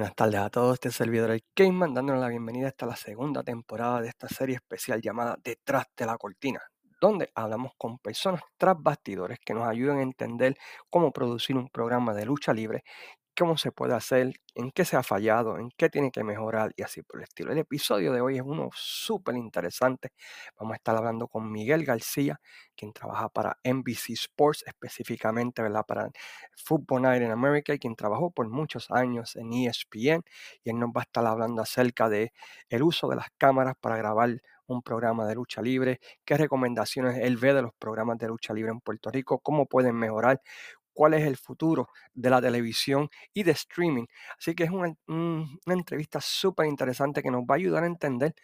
buenas tardes a todos, este servidor el Cayman, dándoles la bienvenida a la segunda temporada de esta serie especial llamada Detrás de la Cortina, donde hablamos con personas tras bastidores que nos ayudan a entender cómo producir un programa de lucha libre cómo se puede hacer, en qué se ha fallado, en qué tiene que mejorar y así por el estilo. El episodio de hoy es uno súper interesante. Vamos a estar hablando con Miguel García, quien trabaja para NBC Sports, específicamente ¿verdad? para Football Night in America, y quien trabajó por muchos años en ESPN. Y él nos va a estar hablando acerca de el uso de las cámaras para grabar un programa de lucha libre, qué recomendaciones él ve de los programas de lucha libre en Puerto Rico, cómo pueden mejorar, cuál es el futuro de la televisión y de streaming. Así que es una, entrevista súper interesante que nos va a ayudar a entender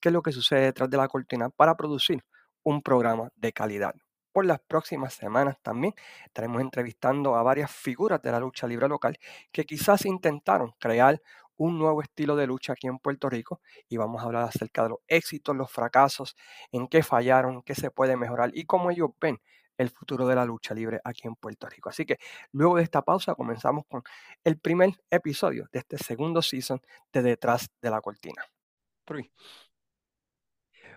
qué es lo que sucede detrás de la cortina para producir un programa de calidad. Por las próximas semanas también estaremos entrevistando a varias figuras de la lucha libre local que quizás intentaron crear un nuevo estilo de lucha aquí en Puerto Rico y vamos a hablar acerca de los éxitos, los fracasos, en qué fallaron, qué se puede mejorar y cómo ellos ven el futuro de la lucha libre aquí en Puerto Rico. Así que luego de esta pausa comenzamos con el primer episodio de este segundo season de Detrás de la Cortina.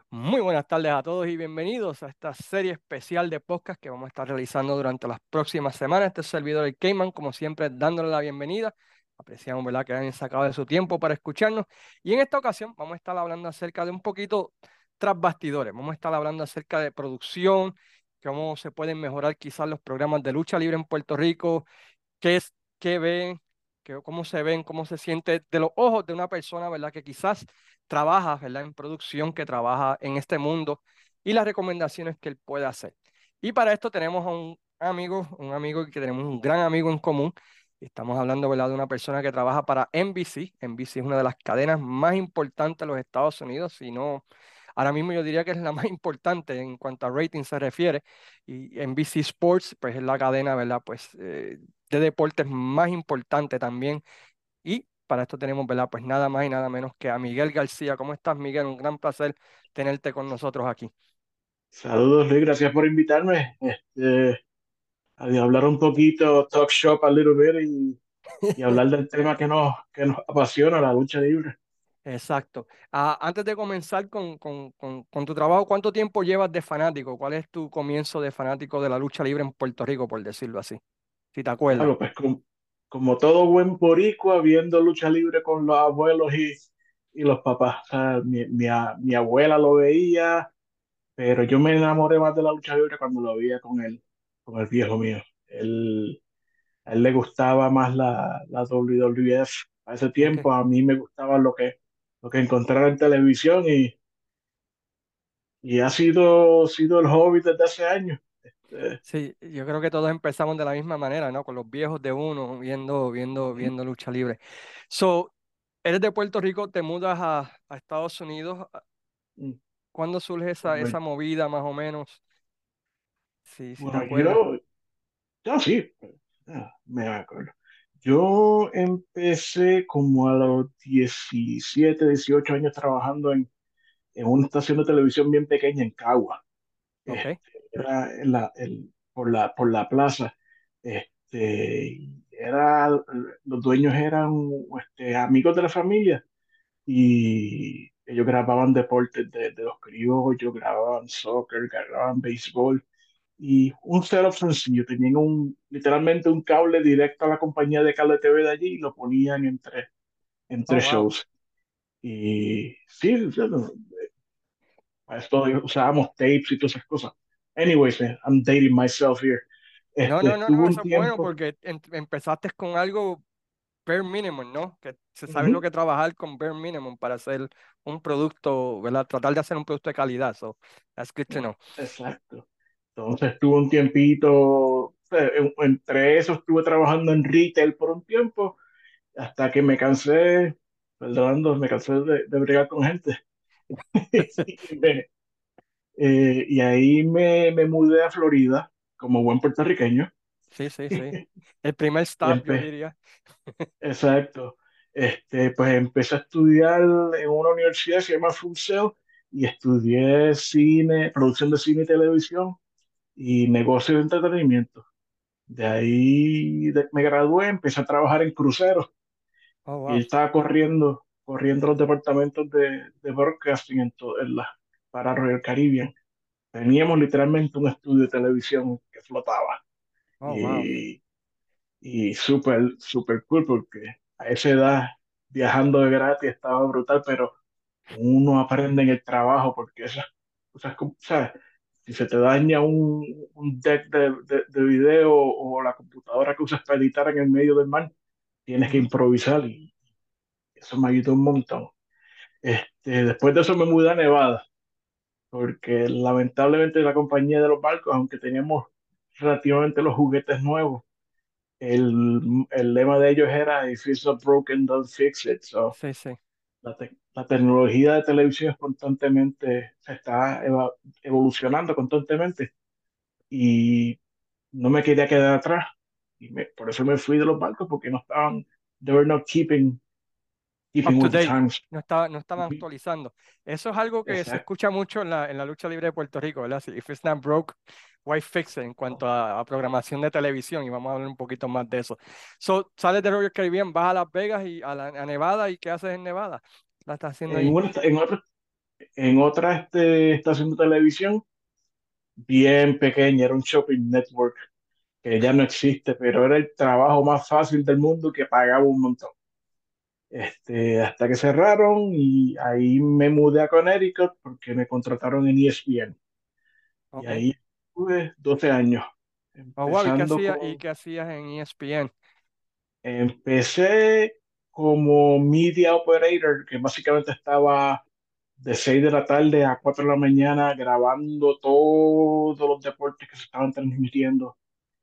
Muy buenas tardes a todos y bienvenidos a esta serie especial de podcast que vamos a estar realizando durante las próximas semanas. Este servidor, el Cayman, como siempre, dándole la bienvenida. Apreciamos ¿verdad? que hayan sacado de su tiempo para escucharnos. Y en esta ocasión vamos a estar hablando acerca de un poquito tras bastidores. Vamos a estar hablando acerca de producción cómo se pueden mejorar quizás los programas de lucha libre en Puerto Rico, qué, es, qué ven, qué, cómo se ven, cómo se siente de los ojos de una persona, ¿verdad? Que quizás trabaja, ¿verdad? En producción, que trabaja en este mundo y las recomendaciones que él puede hacer. Y para esto tenemos a un amigo, un amigo que tenemos un gran amigo en común. Estamos hablando, ¿verdad? De una persona que trabaja para NBC. NBC es una de las cadenas más importantes de los Estados Unidos, si no Ahora mismo yo diría que es la más importante en cuanto a rating se refiere. Y NBC Sports, pues es la cadena, ¿verdad? Pues eh, de deportes más importante también. Y para esto tenemos, ¿verdad? Pues nada más y nada menos que a Miguel García. ¿Cómo estás, Miguel? Un gran placer tenerte con nosotros aquí. Saludos, Luis. Gracias por invitarme. Este, a hablar un poquito, talk shop a little bit y, y hablar del tema que nos, que nos apasiona, la lucha libre. Exacto. Ah, antes de comenzar con, con, con, tu trabajo, ¿cuánto tiempo llevas de fanático? ¿Cuál es tu comienzo de fanático de la lucha libre en Puerto Rico, por decirlo así? Si te acuerdas. Claro, pues como, todo buen boricua, viendo lucha libre con los abuelos y, y los papás. mi, mi, mi, abuela lo veía, pero yo me enamoré más de la lucha libre cuando lo veía con él, con el viejo mío. Él, a él le gustaba más la, la WWF. A ese tiempo a mí me gustaba lo que lo que encontrar en televisión y, y ha sido, sido el hobby desde hace años. Este, sí, yo creo que todos empezamos de la misma manera, ¿no? Con los viejos de uno, viendo, viendo, viendo lucha libre. So, eres de Puerto Rico, te mudas a, a Estados Unidos. Mm. ¿Cuándo surge esa, esa movida, más o menos? Sí, sí, bueno, yo, sí, ah, me acuerdo. Yo empecé como a los 17, 18 años trabajando en, en una estación de televisión bien pequeña en Cagua. Este, era la, el, por, la, por la plaza. Este, era, los dueños eran este, amigos de la familia y ellos grababan deportes de, de los criollos, grababan soccer, grababan béisbol y un setup sencillo. Tenían un, literalmente un cable directo a la compañía de cable TV de allí y lo ponían entre, entre oh, shows. Y sí, para esto usábamos tapes y todas esas cosas. Anyways, I'm dating myself here. no, no, este, no, eso es bueno porque empezaste con algo bare minimum, ¿no? Que se sabe lo que trabajar con bare minimum para hacer un producto, ¿verdad? Tratar de hacer un producto de calidad. So, that's good to know. Exacto. Entonces estuve un tiempito, entre eso estuve trabajando en retail por un tiempo, hasta que me cansé, perdonando, me cansé de, de bregar con gente. Eh, y ahí me, me, mudé a Florida como buen puertorriqueño. Sí, sí, sí. El primer stop, yo diría. Exacto. Este, pues empecé a estudiar en una universidad que se llama Full y estudié cine, producción de cine y televisión y negocio de entretenimiento. De ahí me gradué, empecé a trabajar en cruceros Oh, Y wow. estaba corriendo, corriendo los departamentos de, de broadcasting en to- en la, para Royal Caribbean. Teníamos literalmente un estudio de televisión que flotaba. Oh, wow. Y, y súper, súper cool porque a esa edad viajando de gratis estaba brutal, pero uno aprende en el trabajo porque esas cosas, ¿sabes? Si se te daña un, un deck de, de, de video o la computadora que usas para editar en el medio del mar, tienes que improvisar y eso me ayudó un montón. Este, después de eso me mudé a Nevada, porque lamentablemente la compañía de los barcos, aunque teníamos relativamente los juguetes nuevos, el, el lema de ellos era If it's not broken, don't fix it. So, Sí, sí. La, te- la tecnología de televisión es constantemente, se está evolucionando constantemente y no me quería quedar atrás. Y me- por eso me fui de los barcos, porque no estaban, they were not keeping, keeping with the times. No estaba, no estaban actualizando. Eso es algo que se Exacto. escucha mucho en la, en la lucha libre de Puerto Rico, ¿verdad? Si if it's not broke, why fix it? En cuanto a, a programación de televisión, y vamos a hablar un poquito más de eso. So, sales de Royal Caribbean, vas a Las Vegas y a, la, a Nevada, ¿y qué haces en Nevada? ¿La estás haciendo En, una, en otra, en otra este, estación de televisión, bien pequeña, era un shopping network que ya no existe, pero era el trabajo más fácil del mundo que pagaba un montón. Este, hasta que cerraron y ahí me mudé a Connecticut porque me contrataron en ESPN. Y Ok. ahí estuve 12 años, Oh, wow, ¿y qué hacías, y con, qué hacías en ESPN? empecé como media operator, que básicamente estaba de 6 de la tarde a 4 de la mañana grabando todos los deportes que se estaban transmitiendo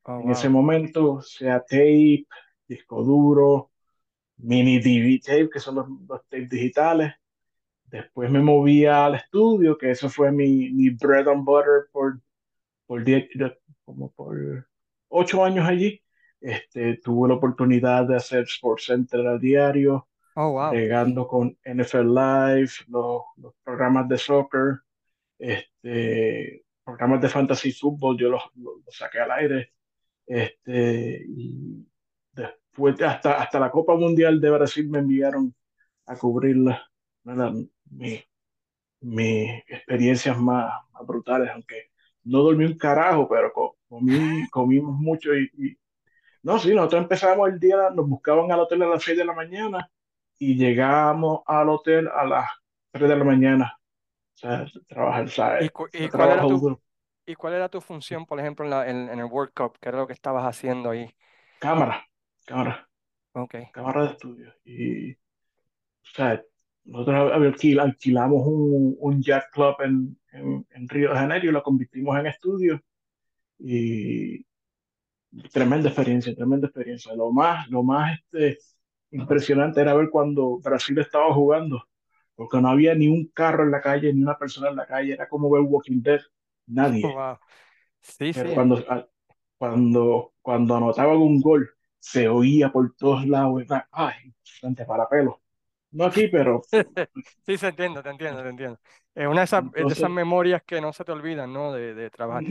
Oh, en ese wow. momento, sea tape, disco duro, mini DV tape, que son los, los tapes digitales. Después me moví al estudio, que eso fue mi, mi bread and butter por, por diez- como por ocho años allí. Este, tuve la oportunidad de hacer Sports Center a diario, Oh, wow. bregando con NFL Live, los, los programas de soccer, este, programas de fantasy fútbol, yo los, los- los saqué al aire. Este, y después, hasta, hasta la Copa Mundial de Brasil me enviaron a cubrirla. Nada, mi, mis experiencias más, más brutales, aunque no dormí un carajo, pero co- comí, comimos mucho y, y- no, sí, nosotros empezamos el día, nos buscaban al hotel a las 6 de la mañana y llegábamos al hotel a las 3 de la mañana. O sea, trabajar, ¿Y, ¿sabes? cu- y Fue cuál era tu, y cuál era tu función, por ejemplo, en, la, en, en el World Cup? ¿Qué era lo que estabas haciendo ahí? Cámara, cámara, Ok. cámara de estudio. Y, o sea, nosotros alquil- alquilamos un, un yacht club en, en, en Río de Janeiro y lo convertimos en estudio. Y Tremenda experiencia, tremenda experiencia. Lo más, lo más este, impresionante era ver cuando Brasil estaba jugando, porque no había ni un carro en la calle, ni una persona en la calle, era como ver Walking Dead, nadie. Wow. Sí, Pero sí. cuando, cuando, cuando anotaban un gol, se oía por todos lados, era, ay, frente para pelo. No aquí, pero Sí, se entiende, te entiendo, te entiendo. Es una de esas, es de esas entonces, memorias que no se te olvidan, ¿no? De, de trabajar.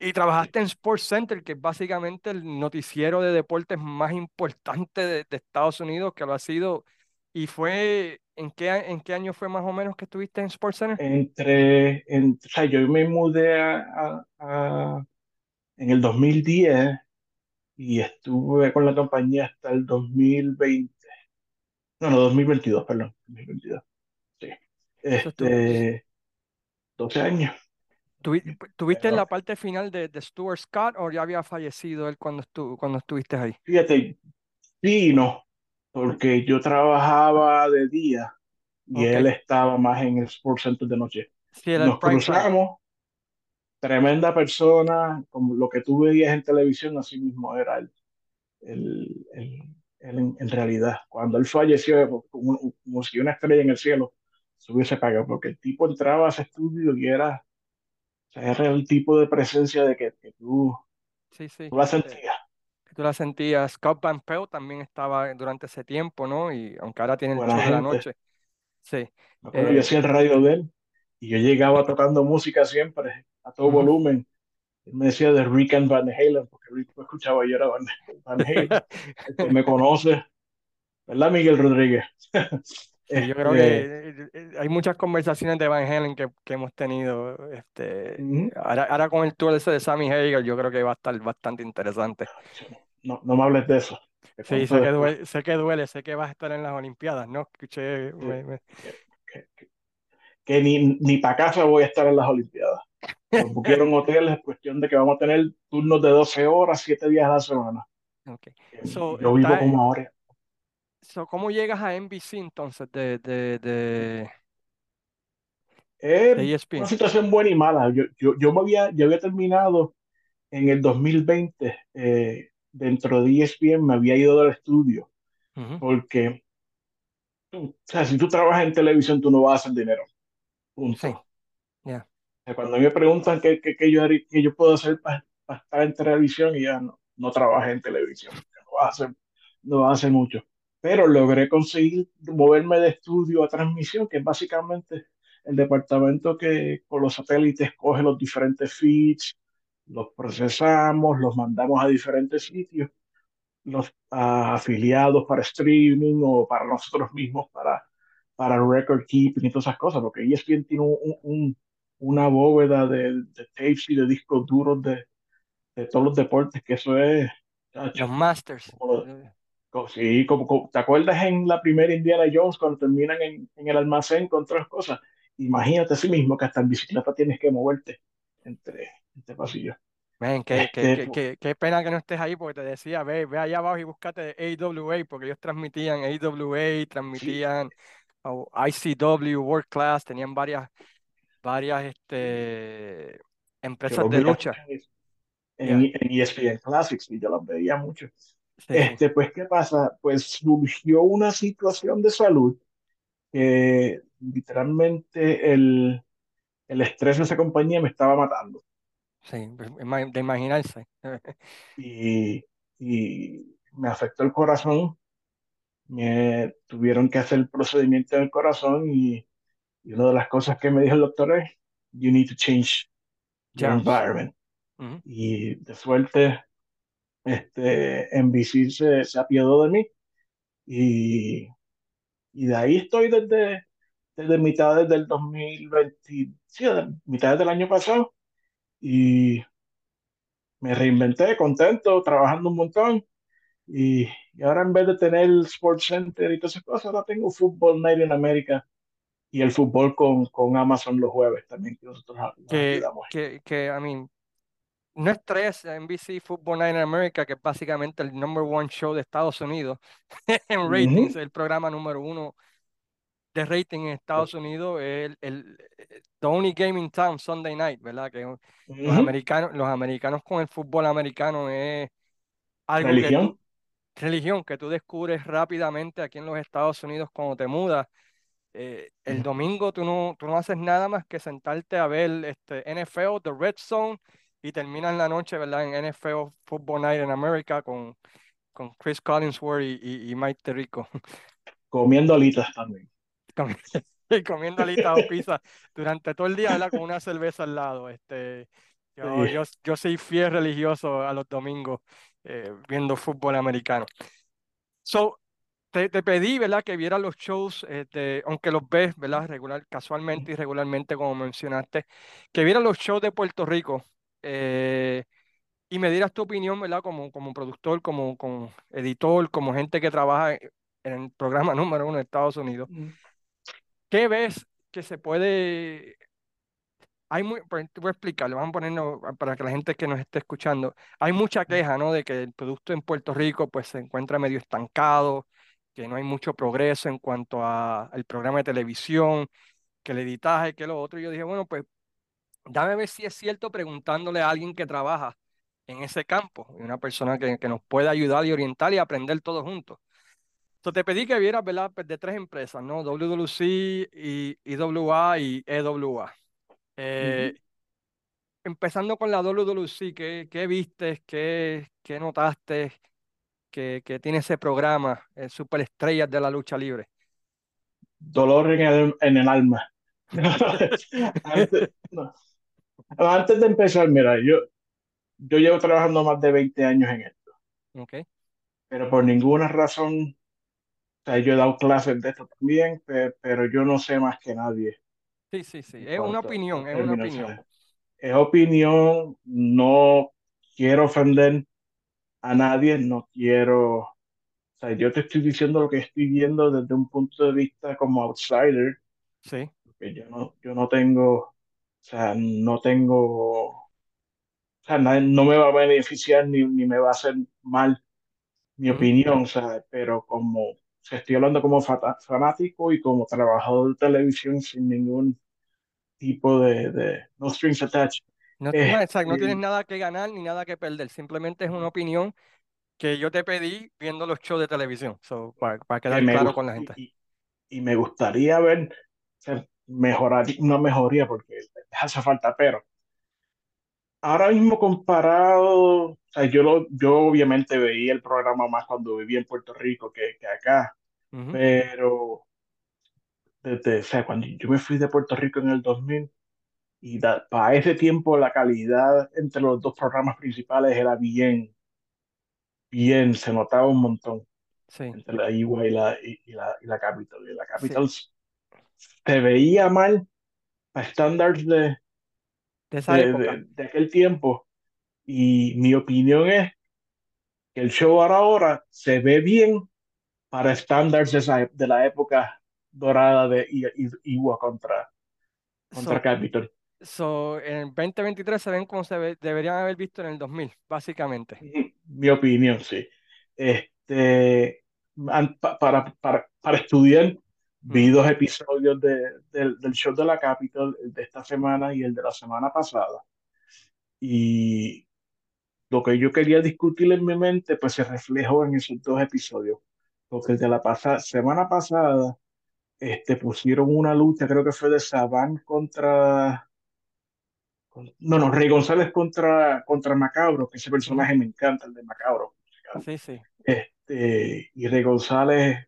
Y trabajaste en Sports Center, que es básicamente el noticiero de deportes más importante de, de Estados Unidos, que lo ha sido. ¿Y fue, en qué, en qué año fue más o menos que estuviste en Sports Center? entre, entre, o sea, yo me mudé a, a- a- en el 2010 y estuve con la compañía hasta el 2020, no, no, 2022, perdón, 2022, sí. Este, 12 años. tuvi- ¿Tuviste en Pero la parte final de, de Stuart Scott o ya había fallecido él cuando, estu- cuando estuviste ahí? fíjate, sí y no, porque yo trabajaba de día y él estaba más en el Sports Center de noche. Sí, Nos cruzamos, tremenda persona, como lo que tú veías en televisión, así mismo era él, él- él- él en, en realidad. Cuando él falleció, como, como si una estrella en el cielo se hubiese apagado, porque el tipo entraba a ese estudio y era O sea, era el tipo de presencia de que, que tú, Sí, sí. tú la eh, sentías. tú la sentías. Scott Van Pelt también estaba durante ese tiempo, ¿no? Y aunque ahora tiene el de la noche. Sí. Me acuerdo, yo Eh, hacía el radio de él y yo llegaba tocando música siempre, a todo ujú. volumen. Él me decía de Rick and Van Halen, porque Rick lo escuchaba y yo era Van, Van Halen. El que me conoce, ¿verdad, Miguel Rodríguez? Sí, yo creo que Este, eh, eh, hay muchas conversaciones de Van Halen que, que hemos tenido. Este, ujú. ahora, ahora con el tour ese de Sammy Hagar, yo creo que va a estar bastante interesante. no, no me hables de eso, Sí, sé que duele, sé que duele, sé que vas a estar en las Olimpiadas, ¿no? Escuché, que, me- me- que- que ni, ni para casa voy a estar en las Olimpiadas. Nos buquearon hoteles, es cuestión de que vamos a tener turnos de 12 horas, 7 días a la semana. Ok. Y So, yo vivo como ahora. so, ¿cómo llegas a NBC entonces de, de, de, Es de una situación buena y mala. Yo, yo, yo me había, yo había terminado en el 2020, eh, dentro de ESPN me había ido del estudio, Ujú, porque tú, o sea, si tú trabajas en televisión, tú no vas a hacer dinero. Sí, Punto. ya. Cuando me preguntan qué, qué, qué yo, qué yo puedo hacer para, estar en televisión, y ya no, no trabajé en televisión, no hacer, no hacer mucho. Pero logré conseguir moverme de estudio a transmisión, que es básicamente el departamento que con los satélites coge los diferentes feeds, los procesamos, los mandamos a diferentes sitios, los a afiliados para streaming o para nosotros mismos para, para record keeping y todas esas cosas, porque ESPN tiene un, un- una bóveda de, de tapes y de discos duros de, de todos los deportes, que eso es, chacho, Los Masters. como, lo- co- sí, como, como- ¿te acuerdas en la primera Indiana Jones cuando terminan en, en el almacén con otras cosas? Imagínate así mismo que hasta en bicicleta tienes que moverte entre, entre pasillos. Man, qué, Este, qué, qué, pena que no estés ahí porque te decía, ve, ve allá abajo y búscate AWA porque ellos transmitían AWA, sí, transmitían oh, ICW, World Class, tenían varias, varias este, empresas de lucha. en, Ya, en ESPN Classics y yo los veía mucho. Sí. Este, pues, ¿qué pasa? Pues surgió una situación de salud que literalmente el, el estrés de esa compañía me estaba matando Sí, pues, de imaginarse. y, y me afectó el corazón. Me tuvieron que hacer el procedimiento del corazón y, y una de las cosas que me dijo el doctor es, you need to change your Jams. environment. Ujú. Y de suerte, este, NBC se, se apiadó de mí y, y de ahí estoy desde, desde mitad del 2020, sí, de mitad del año pasado y me reinventé, contento, trabajando un montón y, y ahora en vez de tener el Sports Center y todas esas cosas, ahora tengo Football Night in America y el fútbol con, con Amazon los jueves también, que nosotros los Que, que, que, I mean, no es tres NBC Football Night in America, que es básicamente el number one show de Estados Unidos en ratings, Ujú, el programa número uno de rating en Estados Unidos, es el, el The Only Game in Town Sunday Night, ¿verdad? Que los ujú. americanos, los americanos con el fútbol americano es algo que tú, Religión. religión que tú descubres rápidamente aquí en los Estados Unidos cuando te mudas. Eh, el domingo tú no, tú no haces nada más que sentarte a ver este NFL, The Red Zone, y terminas la noche, ¿verdad? En NFL Football Night in America con, con Chris Collinsworth y, y, y Mike Tirico. Comiendo alitas también. y comiendo alitas o pizza durante todo el día, ¿verdad? Con una cerveza al lado. Este, yo, Sí. yo, yo soy fiel religioso a los domingos eh, viendo fútbol americano. So, te, te pedí, ¿verdad? Que vieras los shows, este, aunque los ves, ¿verdad? Regular, casualmente y regularmente, como mencionaste, que vieras los shows de Puerto Rico eh, y me dieras tu opinión, ¿verdad? Como, como productor, como, como editor, como gente que trabaja en el programa número uno de Estados Unidos. ¿Qué ves que se puede... Hay muy, te voy a explicarlo, vamos a ponerlo para que la gente que nos esté escuchando. Hay mucha queja, ¿no? De que el producto en Puerto Rico pues se encuentra medio estancado, que no hay mucho progreso en cuanto a el programa de televisión, que el editaje, que lo otro. Y yo dije, bueno, pues dame ver si es cierto preguntándole a alguien que trabaja en ese campo, y una persona que, que nos pueda ayudar y orientar y aprender todos juntos. Entonces te pedí que vieras, ¿verdad? Pues, de tres empresas, ¿no? WWC, y, IWA y EWA. Eh, Ujú. empezando con la WWC, ¿qué, qué viste? ¿Qué, qué notaste? Que, que tiene ese programa, eh, Superestrellas de la Lucha Libre. Dolor en el, en el alma. Antes, no. Antes de empezar, mira, yo, yo llevo trabajando más de 20 años en esto, Ok, pero por ninguna razón O sea, yo he dado clases de esto también, pero yo no sé más que nadie. Sí, sí, sí. Es una opinión, es una opinión. Es opinión, no quiero ofender a nadie, no quiero. O sea, yo te estoy diciendo lo que estoy viendo desde un punto de vista como outsider. Sí. Porque yo no, yo no tengo, o sea, no tengo, o sea, no me va a beneficiar ni, ni me va a hacer mal mi opinión, o sea, pero como se estoy hablando como fanático y como trabajador de televisión sin ningún tipo de, de no strings attached. No, exacto, no tienes nada que ganar ni nada que perder, simplemente es una opinión que yo te pedí viendo los shows de televisión, para, para, quedar claro con la gente. Y, y, me gustaría ver mejorar, una mejoría porque hace falta, pero ahora mismo comparado, o sea, yo, lo, yo obviamente veía el programa más cuando vivía en Puerto Rico que, que acá, pero desde, o sea, cuando yo me fui de Puerto Rico en el 2000, y para ese tiempo la calidad entre los dos programas principales era bien, bien, se notaba un montón. Entre la IWA y la, y, la, y la Capital. Y la Capital se veía mal a estándares de, de, de, aquel tiempo. Y mi opinión es que el show ahora, ahora se ve bien para estándares de, de, la época dorada de Iwa contra, contra Capital. So, en el 2023 se ven como se deberían haber visto en el 2000, básicamente. Mi opinión, sí. Este, para, para, para estudiar, vi dos episodios de, del show de la Capital, el de esta semana y el de la semana pasada. Y lo que yo quería discutir en mi mente, pues se reflejó en esos dos episodios. Porque el de la pasada, semana pasada, este, pusieron una lucha, creo que fue de Saban contra no, no, Rey González contra, contra Macabro, que ese personaje me encanta, el de Macabro. Sí, sí. Este, y Rey González,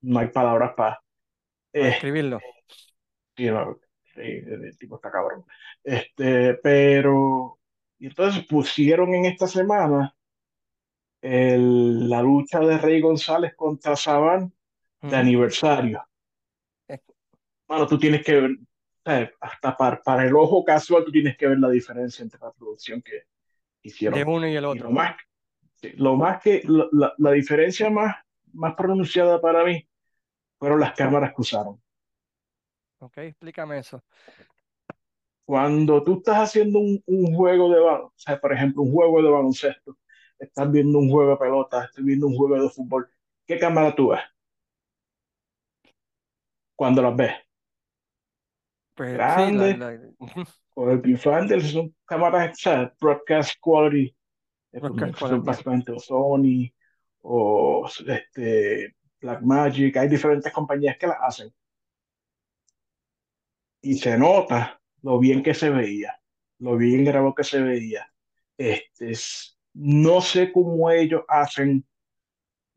no hay palabras para escribirlo. Sí, no, el tipo está cabrón. Este, pero, y entonces pusieron en esta semana el, la lucha de Rey González contra Saban de aniversario. Bueno, tú tienes que ver, hasta para, para, el ojo casual tú tienes que ver la diferencia entre la producción que hicieron. De uno y el otro. lo, más, lo más que, la, la, diferencia más, más pronunciada para mí fueron las cámaras que usaron. Ok, explícame eso. Cuando tú estás haciendo un, un juego de baloncesto, sea, por ejemplo, un juego de baloncesto, estás viendo un juego de pelota, estás viendo un juego de fútbol, ¿qué cámara tú ves? Cuando las ves pues, grande, o el Viewfinder, son cámaras broadcast quality, son básicamente Sony o este, Blackmagic, hay diferentes compañías que las hacen. Y se nota lo bien que se veía, lo bien grabado que se veía. Este, no sé cómo ellos hacen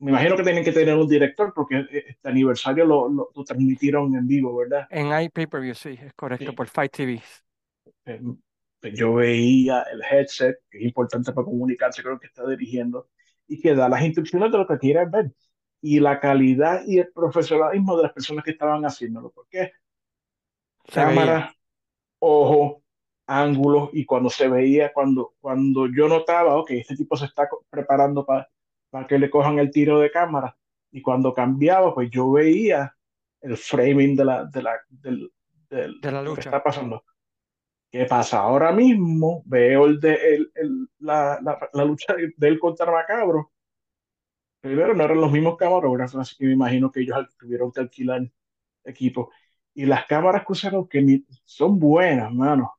me imagino que tienen que tener un director porque este aniversario lo, lo, transmitieron en vivo, ¿verdad? En iPay-per-view, sí, es correcto, por Fight TV. Eh, pues yo veía el headset, que es importante para comunicarse con lo que está dirigiendo, y que da las instrucciones de lo que quiere ver. Y la calidad y el profesionalismo de las personas que estaban haciéndolo. Porque cámara, ojo, ángulos, y cuando se veía, cuando, cuando yo notaba, ok, este tipo se está preparando para para que le cojan el tiro de cámara. Y cuando cambiaba, pues yo veía el framing de la, de la, del, de la lucha. que está pasando. ¿Qué pasa? Ahora mismo veo el de, el, el, la, la, lucha de él contra Macabro. Primero, no eran los mismos camarógrafos, así que me imagino que ellos tuvieron que alquilar equipo. Y las cámaras que usaron que son buenas, mano,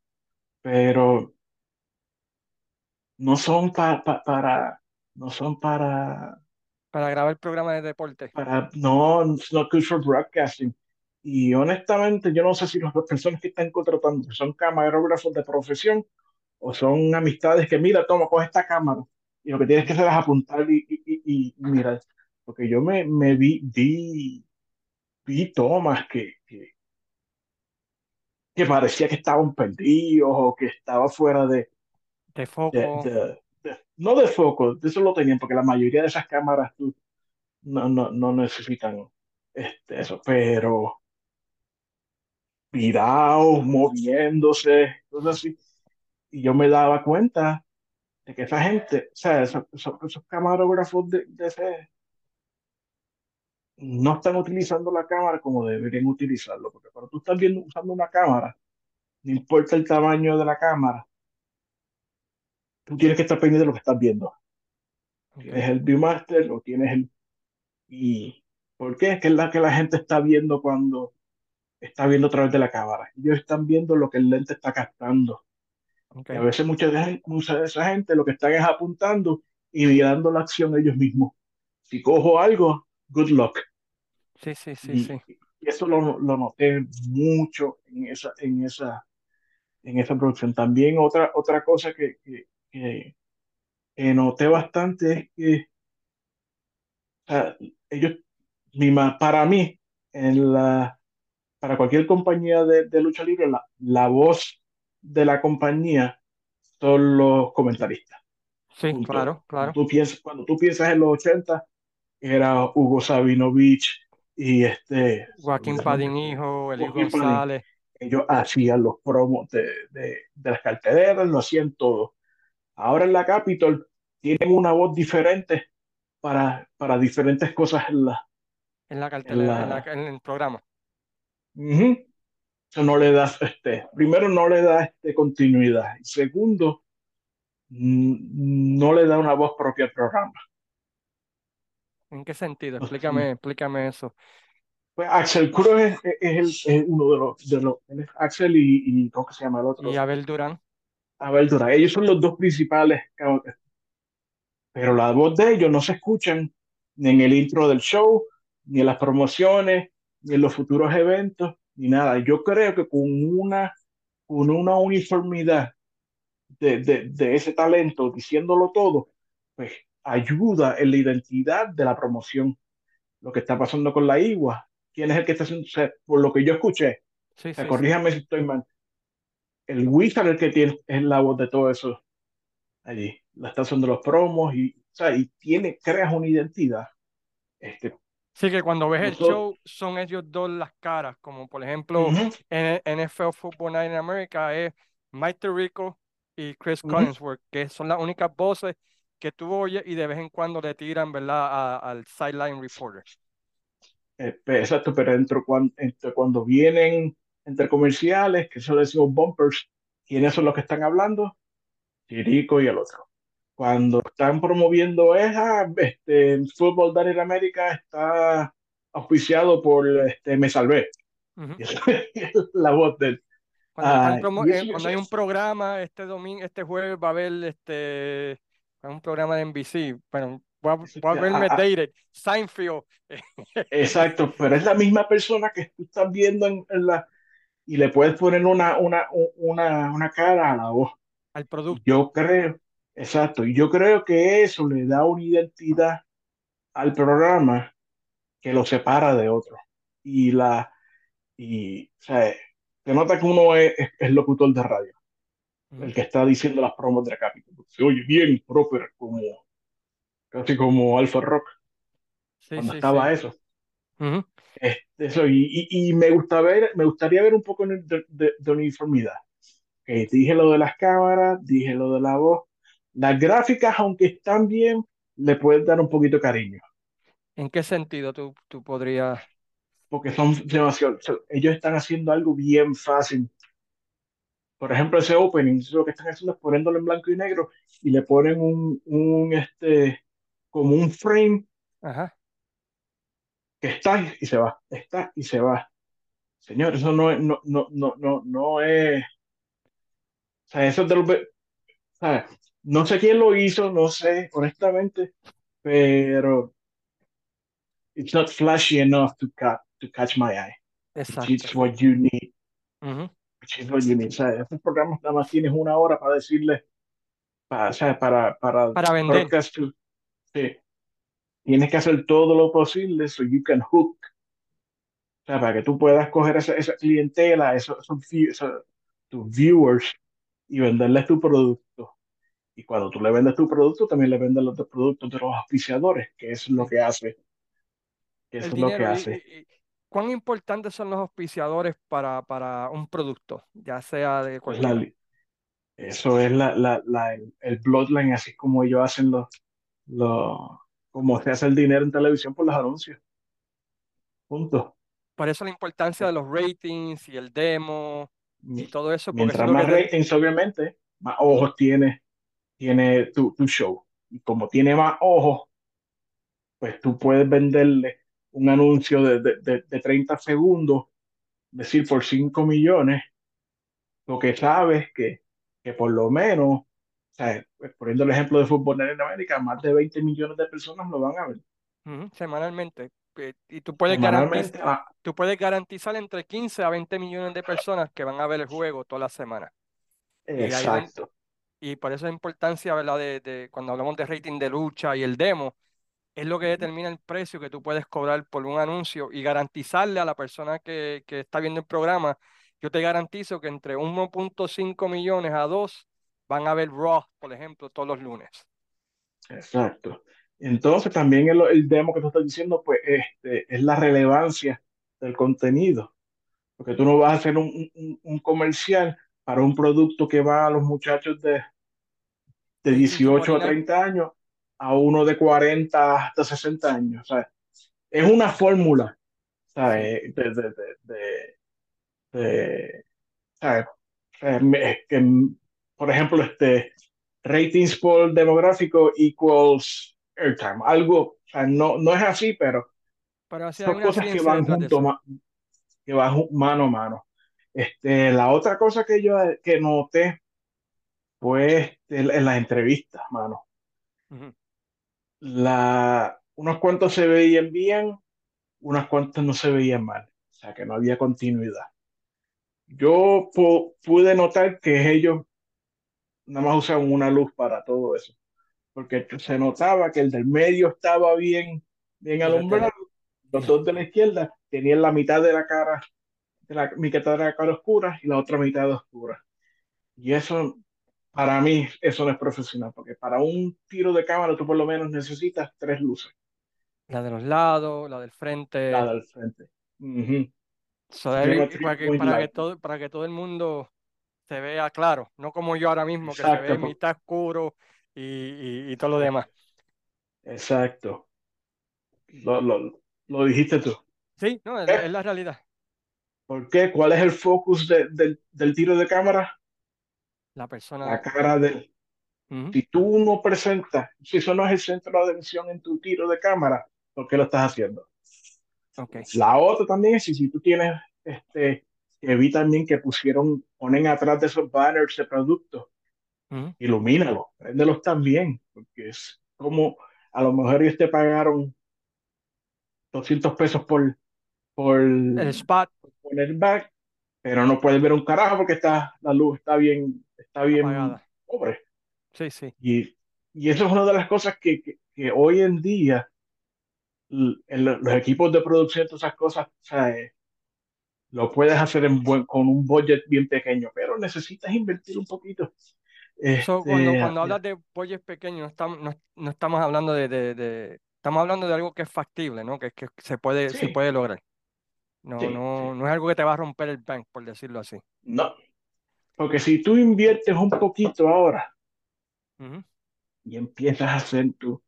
pero no son para no son para... Para grabar programa de deporte. Para, no, no for broadcasting. Y honestamente, yo no sé si las personas que están contratando son camarógrafos de profesión o son amistades que, mira, toma, coge esta cámara. Y lo que tienes que hacer es apuntar y, y, mirar. Porque yo me, me vi, vi, vi tomas que, que, que parecía que estaban perdidos o que estaba fuera de, de foco no de foco, eso lo tenían, porque la mayoría de esas cámaras tú, no, no, no necesitan este, eso, pero virados, moviéndose, cosas así. Y yo me daba cuenta de que esa gente, o sea, esos, esos, camarógrafos de, de ese, no están utilizando la cámara como deberían utilizarlo, porque cuando tú estás viendo, usando una cámara, no importa el tamaño de la cámara, tú tienes que estar pendiente de lo que estás viendo. Tienes el Viewmaster o tienes el... ¿Y por qué? Es que es la que la gente está viendo cuando está viendo a través de la cámara. Ellos están viendo lo que el lente está captando. Y a veces mucha de, mucha de esa gente lo que están es apuntando y mirando la acción ellos mismos. Si cojo algo, good luck. Sí, sí, sí, y, sí. Y eso lo, lo, noté mucho en esa, en esa, en esa producción. También otra, otra cosa que, que, que, noté bastante es que ellos, para mí, en la, para cualquier compañía de, de lucha libre, la, la, voz de la compañía son los comentaristas. Sí, claro, claro. Cuando tú, piensas, cuando tú piensas en los 80, era Hugo Sabinovich y este... Joaquín Padín Hijo, Eli González. Ellos hacían los promos de, de, de las carteleras, lo hacían todo. Ahora en la Capitol tienen una voz diferente para, para diferentes cosas en la, en la cartelera, en, el programa. Eso no le da, este, primero no le da este, continuidad y segundo, no le da una voz propia al programa. ¿En qué sentido? Explícame, explícame eso. Pues Axel Cruz es, es, el, uno de los, de los Axel y, y, ¿cómo se llama el otro? Y Abel Durán. Abel Durán. Ellos son los dos principales, pero la voz de ellos no se escuchan ni en el intro del show, ni en las promociones, ni en los futuros eventos, ni nada. Yo creo que con una, con una uniformidad de, de, de ese talento, diciéndolo todo, pues ayuda en la identidad de la promoción. Lo que está pasando con la IGUA, quién es el que está haciendo, por lo que yo escuché, sí, corríjame si estoy mal, el Wizard el que tiene es la voz de todo eso allí, la estación de los promos y, o sea, y tiene, creas una identidad. Este, Sí, que cuando ves el show son ellos dos las caras, como por ejemplo en NFL Football Night in America es Mike Rico y Chris Collinsworth, que son las únicas voces que tú oyes y de vez en cuando le tiran, ¿verdad?, al sideline reporter. Eh, exacto, pero entre cuando, entre cuando vienen entre comerciales, que eso decimos bumpers, ¿quiénes son los que están hablando? Chirico y el otro. Cuando están promoviendo esa, este, Fútbol Dar en América está auspiciado por este, Me Salvé. la voz del, cuando, eh, cuando, hay un programa este domingo, este jueves va a haber este un programa de NBC, bueno, voy a, verme Dated, Seinfeld. Exacto, pero es la misma persona que tú estás viendo en, la y le puedes poner una, una, una, una cara a la voz. Al producto. Yo creo, exacto, y yo creo que eso le da una identidad al programa que lo separa de otro. Y la, y, o sea, se nota que uno es, es locutor de radio el que está diciendo las promos de la Capitol. Se oye bien proper, como casi como Alpha Rock. cuando estaba eso. Este, eso y, y, me, gusta ver, me gustaría ver un poco de, de, uniformidad. Okay, dije lo de las cámaras, dije lo de la voz. Las gráficas, aunque están bien, le puedes dar un poquito de cariño. ¿En qué sentido tú, tú podrías? Porque son demasiado. Ellos están haciendo algo bien fácil por ejemplo, ese opening, lo que están haciendo es poniéndolo en blanco y negro y le ponen un, un este, como un frame que está y se va, está y se va. Señor, eso no es, no, no, no, no, no es, o sea, eso de lo, no sé quién lo hizo, no sé, honestamente, pero it's not flashy enough to, to catch my eye. Exacto. It's what you need estos programas nada más tienes una hora para decirle, para, para, para, para vender. sí. Tienes que hacer todo lo posible so you can hook. O sea, para que tú puedas coger esa, esa clientela, esos, tus viewers y venderles tu producto. Y cuando tú le vendes tu producto, también le vendes los productos de los auspiciadores, que es lo que hace Eso es lo que hace. ¿Cuán importantes son los auspiciadores para, para un producto, ya sea de pues cualquier... eso es la, la, la, el, bloodline, así como ellos hacen los, los, como se hace el dinero en televisión por los anuncios. Punto. Por eso la importancia de los ratings y el demo y todo eso. Mientras más ratings, obviamente, más ojos tiene, tiene tu, tu show. Y como tiene más ojos, pues tú puedes venderle un anuncio de, de, de, 30 segundos, decir por 5 millones, lo que sabes que, que por lo menos, sea, pues, poniendo el ejemplo de fútbol en América, más de 20 millones de personas lo van a ver. semanalmente. Y tú puedes, garantizar, ah. tú puedes garantizar entre 15 a 20 millones de personas que van a ver el juego toda la semana. Exacto. Y, por eso la importancia, ¿verdad? De, de, cuando hablamos de rating de lucha y el demo, es lo que determina el precio que tú puedes cobrar por un anuncio y garantizarle a la persona que, que está viendo el programa, yo te garantizo que entre 1.5 millones a 2 van a ver Raw, por ejemplo, todos los lunes. Exacto. Entonces también el, el demo que tú estás diciendo, pues este, es la relevancia del contenido. Porque tú no vas a hacer un, un, un comercial para un producto que va a los muchachos de, de 18 a 30 años a uno de 40 hasta 60 años. O sea, es una fórmula ¿sabes? De, de, de, de ¿sabes? Que, por ejemplo, este ratings por demográfico equals airtime. Algo, o sea, no, no es así, pero, son cosas que van junto, que van mano a mano. Este, la otra cosa que yo que noté fue en las entrevistas, mano la, unos cuantos se veían bien, unos cuantos no se veían mal, o sea que no había continuidad. Yo pude notar que ellos nada más usaban una luz para todo eso, porque se notaba que el del medio estaba bien, bien alumbrado, los dos de la izquierda tenían la mitad de la cara, de la mitad de la cara oscura y la otra mitad oscura. Y eso para mí eso no es profesional, porque para un tiro de cámara tú por lo menos necesitas tres luces. La de los lados, la del frente. La del frente. para, que, todo, para que todo el mundo se vea claro, no como yo ahora mismo, que se ve mitad oscuro y, y, todo lo demás. Exacto. Lo, lo, lo dijiste tú. Sí, no, es, la realidad. ¿Por qué? ¿Cuál es el focus del, del tiro de cámara? La persona. La cara de él. Si tú no presentas, si eso no es el centro de atención en tu tiro de cámara, ¿por qué lo estás haciendo? Okay. La otra también es si, si tú tienes, este, que vi también que pusieron, ponen atrás de esos banners de productos, ilumínalo ilumínalos, préndelos también, porque es como, a lo mejor ellos te pagaron 200 pesos por, por el spot. Por poner back, pero no puedes ver un carajo porque está, la luz está bien está bien pobre. Sí, sí. Y, y, eso es una de las cosas que, que, hoy en día en los equipos de producción, todas esas cosas, eh, lo puedes hacer en buen, con un budget bien pequeño, pero necesitas invertir un poquito. Este, cuando, cuando hablas de budget pequeño, no estamos, no, estamos hablando de, de, estamos hablando de algo que es factible, ¿no? Que, que se puede, se puede lograr. No, no, no es algo que te va a romper el bank, por decirlo así. No, porque si tú inviertes un poquito ahora y empiezas a hacer, tu,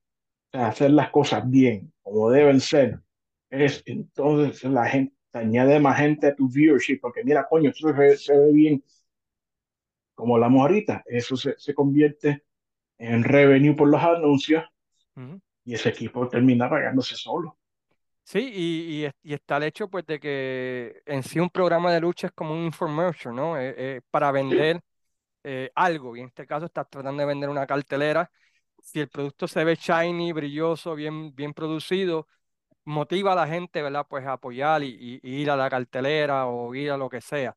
a hacer las cosas bien, como deben ser, es entonces la gente añade más gente a tu viewership, porque mira, coño, eso se, ve bien. Como la ahorita, eso se, se, convierte en revenue por los anuncios y ese equipo termina pagándose solo. Sí, y, y, está el hecho pues de que en sí un programa de lucha es como un infomercial, ¿no? Eh, eh, para vender eh, algo, y en este caso estás tratando de vender una cartelera. Si el producto se ve shiny, brilloso, bien, bien producido, motiva a la gente, ¿verdad? Pues a apoyar y, ir a la cartelera o ir a lo que sea.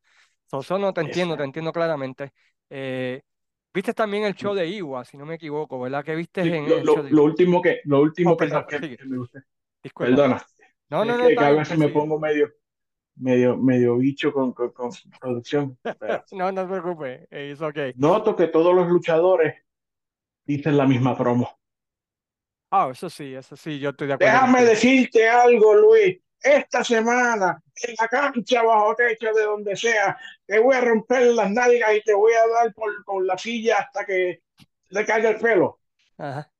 eso no te entiendo, te entiendo claramente. Viste también el show de Iwa, si no me equivoco, ¿verdad? ¿Qué viste en lo, show de lo último que, lo último oh, que, me gusta. Perdona. No, no, no. Que, a veces me pongo medio, medio, medio bicho con, con, producción. no, no te preocupes, es ok. Noto que todos los luchadores dicen la misma promo. Ah, eso sí, eso sí, yo estoy de acuerdo Déjame contigo. decirte algo, Luis. Esta semana, en la cancha, bajo techo, de donde sea, te voy a romper las nalgas y te voy a dar por, con la silla hasta que le caiga el pelo. Ajá.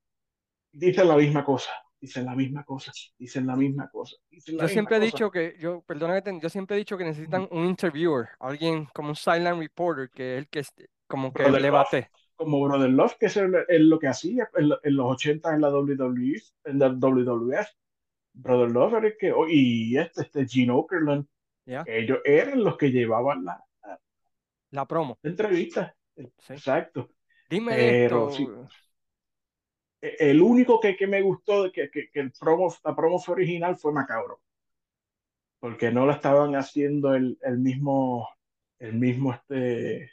Dicen la misma cosa, dicen la misma cosa, dicen la misma cosa. Dicen la Yo misma siempre he cosa. dicho que, yo, perdona que te- yo siempre he dicho que necesitan un interviewer, alguien como un silent reporter, que es el que como que le bate. Como Brother Love, que es, el- lo que hacía en, lo- en los 80 en la WWE, en la WWF. Brother Love era el que, oh, y este, este Gene Okerlund, ellos eran los que llevaban la, La promo. la entrevista. Sí. Exacto. Dime Pero esto. sí, e- el único que, que me gustó que, que, que el promo, la promo fue original fue Macabro. Porque no la estaban haciendo el, el mismo, el mismo este,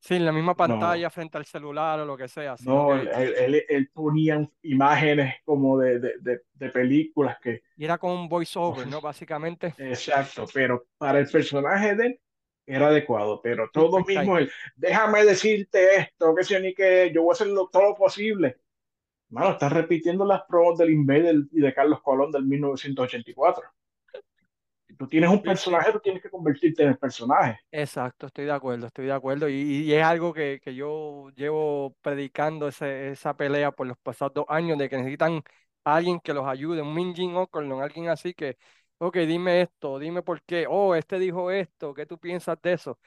Sí, en la misma no, pantalla frente al celular o lo que sea, no, él, que él, él- él ponía imágenes como de, de, de, de películas que, y era como un voiceover, no Básicamente, exacto, pero para el personaje de él era adecuado, pero todo mismo él, déjame decirte esto, que sé ni que yo voy a hacer todo lo posible. Mano, estás repitiendo las promos del Invader y de Carlos Colón del 1984. Tú tienes un personaje, tú tienes que convertirte en el personaje. Exacto, estoy de acuerdo, estoy de acuerdo. Y, y es algo que, que yo llevo predicando ese- esa pelea por los pasados dos años, de que necesitan a alguien que los ayude, un Minjin Okerlund, alguien así que, ok, dime esto, dime por qué, oh, este dijo esto, ¿qué tú piensas de eso?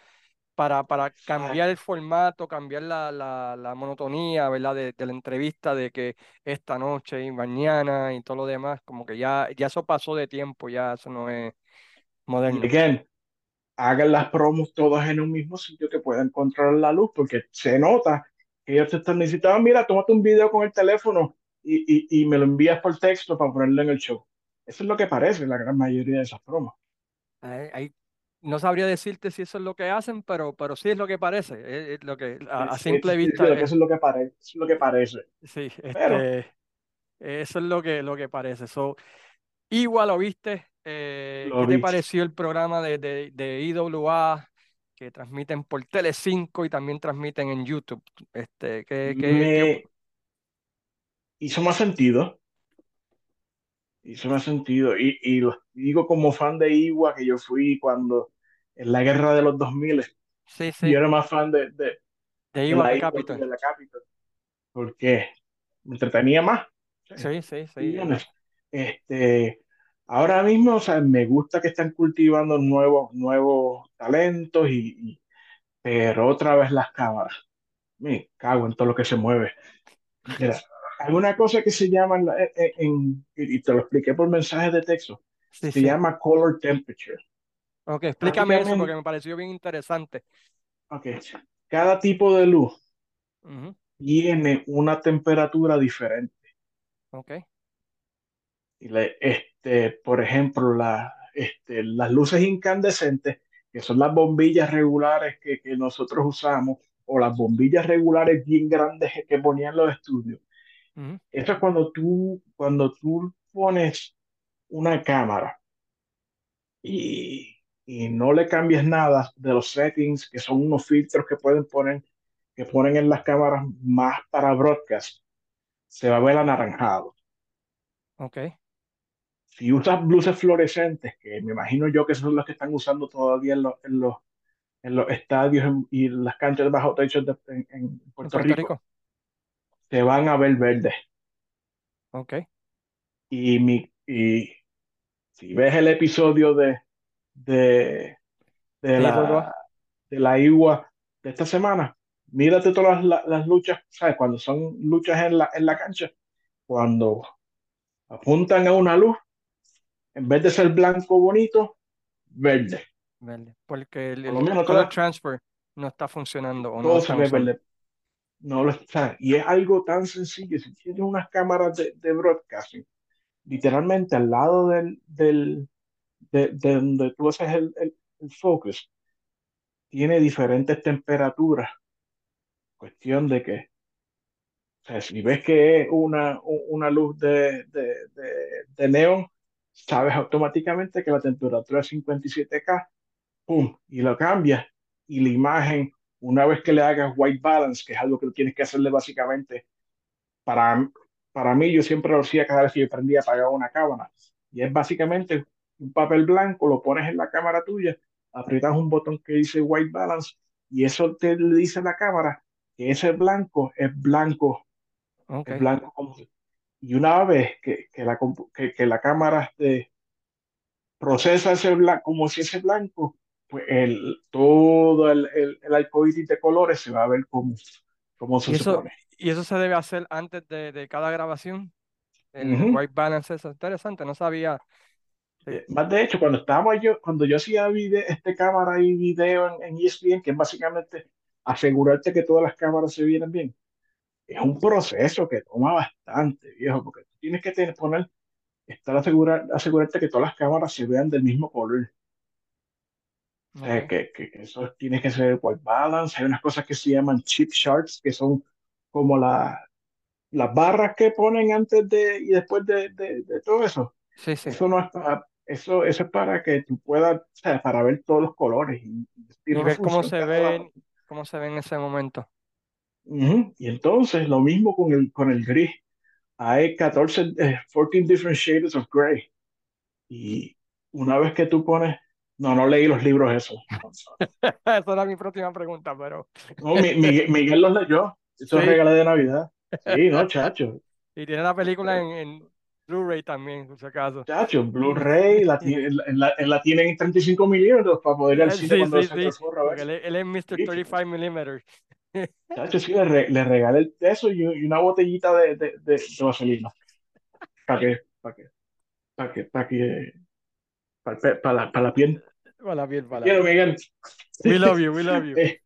Para, para cambiar el formato, cambiar la, la, la monotonía, ¿verdad? De, de la entrevista, de que esta noche y mañana y todo lo demás, como que ya, ya eso pasó de tiempo, ya eso no es moderno. again, hagan las promos todas en un mismo sitio que puedan controlar la luz, porque se nota que ellos te están necesitando, mira, tómate un video con el teléfono y, y, y me lo envías por texto para ponerlo en el show. Eso es lo que parece la gran mayoría de esas promos. Ahí- ahí no sabría decirte si eso es lo que hacen, pero, pero sí es lo que parece. Es, es lo que a, a Es, es, simple es- vista eso es, es lo que parece, es lo que parece. sí, Pero este, eso es lo que, lo que parece. So, igual lo viste. eh, lo ¿qué te pareció el programa de, de, de IWA que transmiten por Telecinco y también transmiten en YouTube? Este, ¿qué, hizo más sentido, hizo más sentido. Y, y digo como fan de Iwa que yo fui cuando en la guerra de los 2000, sí, sí, yo era más fan de, de, de la Capitol. de la Capitol, porque me entretenía más. Sí, Sí, sí. Este, ahora mismo, o sea, me gusta que están cultivando nuevos, nuevos talentos, y, y- pero otra vez las cámaras. Me cago en todo lo que se mueve. Mira, hay una cosa que se llama, en, la- en- en- y te lo expliqué por mensaje de texto, Sí, se sí. llama color temperature. Ok, explícame eso porque me pareció bien interesante. ok, cada tipo de luz tiene una temperatura diferente. Ok. Y le- este, por ejemplo, la, este, las luces incandescentes, que son las bombillas regulares que, que nosotros usamos, o las bombillas regulares bien grandes que, ponían los estudios. Eso es cuando tú, cuando tú pones una cámara y, y no le cambias nada de los settings, que son unos filtros que pueden poner, que ponen en las cámaras más para broadcast, se va a ver anaranjado. Ok. Si usas luces fluorescentes, que me imagino yo que son las que están usando todavía en los, en los, en los estadios en- y las canchas de bajo techo de- en, en En Puerto Puerto Rico, Rico. se van a ver verdes. Ok. Y, mi, y si ves el episodio de, de, de la, de la IWA de esta semana, mírate todas las, las luchas, ¿sabes? Cuando son luchas en la, en la cancha, cuando apuntan a una luz, en vez de ser blanco bonito, verde. Verde. Porque el, Por lo el menos color todas, transfer no está funcionando o no todo se están ve verde. No lo está. Y es algo tan sencillo. Si tienes unas cámaras de, de broadcasting, literalmente al lado del, del, de, de donde tú haces el, el, el focus, tiene diferentes temperaturas. Cuestión de que, o sea, si ves que es una, una luz de, de, de, de neón, sabes automáticamente que la temperatura es 57K, ¡pum! Y lo cambias. Y la imagen, una vez que le hagas white balance, que es algo que tienes que hacerle básicamente para para mí, yo siempre lo hacía cada vez que yo prendía apagaba una cámara. Y es básicamente un papel blanco, lo pones en la cámara tuya, aprietas un botón que dice white balance y eso te le dice a la cámara que ese blanco es blanco, es blanco y una vez que, que la, que, que, la cámara te procesa ese blanco como si ese blanco, pues el, todo el, el, el de colores se va a ver como, como se ¿Y eso, supone. ¿Y eso se debe hacer antes de, de cada grabación? El white balance, eso es interesante, no sabía. Eh, más de hecho, cuando estábamos yo, cuando yo hacía video, este cámara y video en, en ESPN, que es básicamente asegurarte que todas las cámaras se vienen bien, es un proceso que toma bastante, viejo, porque tú tienes que tener, poner, estar asegurar, asegurarte que todas las cámaras se vean del mismo color. O sea, que, que, eso tiene que ser white balance. Hay unas cosas que se llaman chip charts, que son como la, las barras que ponen antes de y después de, de, todo eso. Sí, sí. Eso no es para, eso, eso es para que tú puedas, o sea, para ver todos los colores y, y, ver cómo se ven, cómo se ve en ese momento. Y entonces lo mismo con el, con el gris. Hay 14, 14 eh, different shades of gray. Y una vez que tú pones, no, no leí los libros eso. Esa era mi próxima pregunta, pero. no, Miguel, los leyó. Eso es regalo de Navidad. Sí, no, chacho. Y tiene la película en, en Blu-ray también, por si acaso. Chacho, Blu-ray, la, la, la, tienen en 35 milímetros para poder ir al cine cuando sí, sí. Él, él, es Mr. 35 milímetros. Chacho, sí, le, le regalé eso y, una botellita de, de, de, vaselina. ¿Para qué? ¿Para qué? ¿Para qué? ¿Para qué? Para, la, para la piel. Para la piel, para la Quiero, Miguel. We love you, we love you.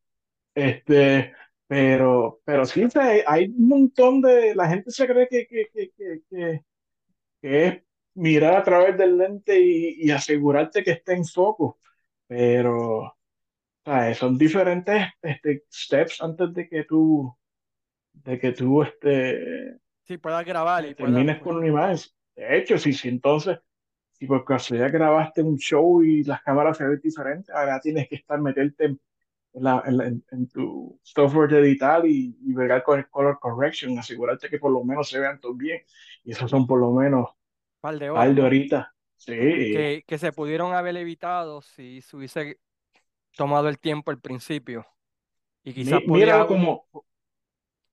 Eh, este, pero, pero sí, hay un montón de. La gente se cree que, que, que, que, que es mirar a través del lente y, y asegurarte que esté en foco. Pero son diferentes este, steps antes de que tú, de que tú este, sí, puedas grabar y termines con una imagen. De hecho, si, si entonces, si por casualidad grabaste un show y las cámaras se ven diferentes, ahora tienes que estar meterte en, la, en, tu software de editar y, y ver con el color correction, asegurarte que por lo menos se vean todos bien. Y esos son por lo menos par de, par de horitas. Sí. Que, que, se pudieron haber evitado si se hubiese tomado el tiempo al principio. Y quizás míralo como, o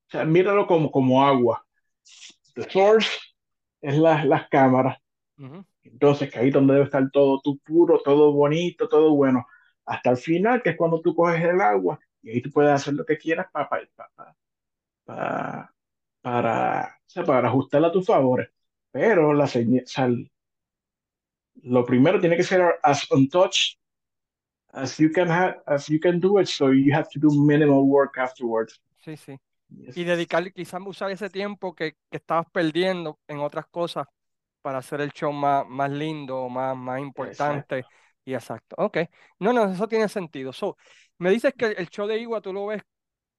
sea, míralo como, como agua. The source es la, las cámaras. Entonces, que ahí donde debe estar todo tu puro, todo bonito, todo bueno. Hasta el final, que es cuando tú coges el agua y ahí tú puedes hacer lo que quieras para, para, para, para, para ajustarla a tus favores. Pero la señal, lo primero tiene que ser as untouched as you can have, as you can do it, so you have to do minimal work afterwards. Sí, sí. Y dedicarle, quizás usar ese tiempo que, que estabas perdiendo en otras cosas para hacer el show más, más lindo, más, más importante. Y exacto. Ok. No, no, eso tiene sentido. So, me dices que el show de Igua tú lo ves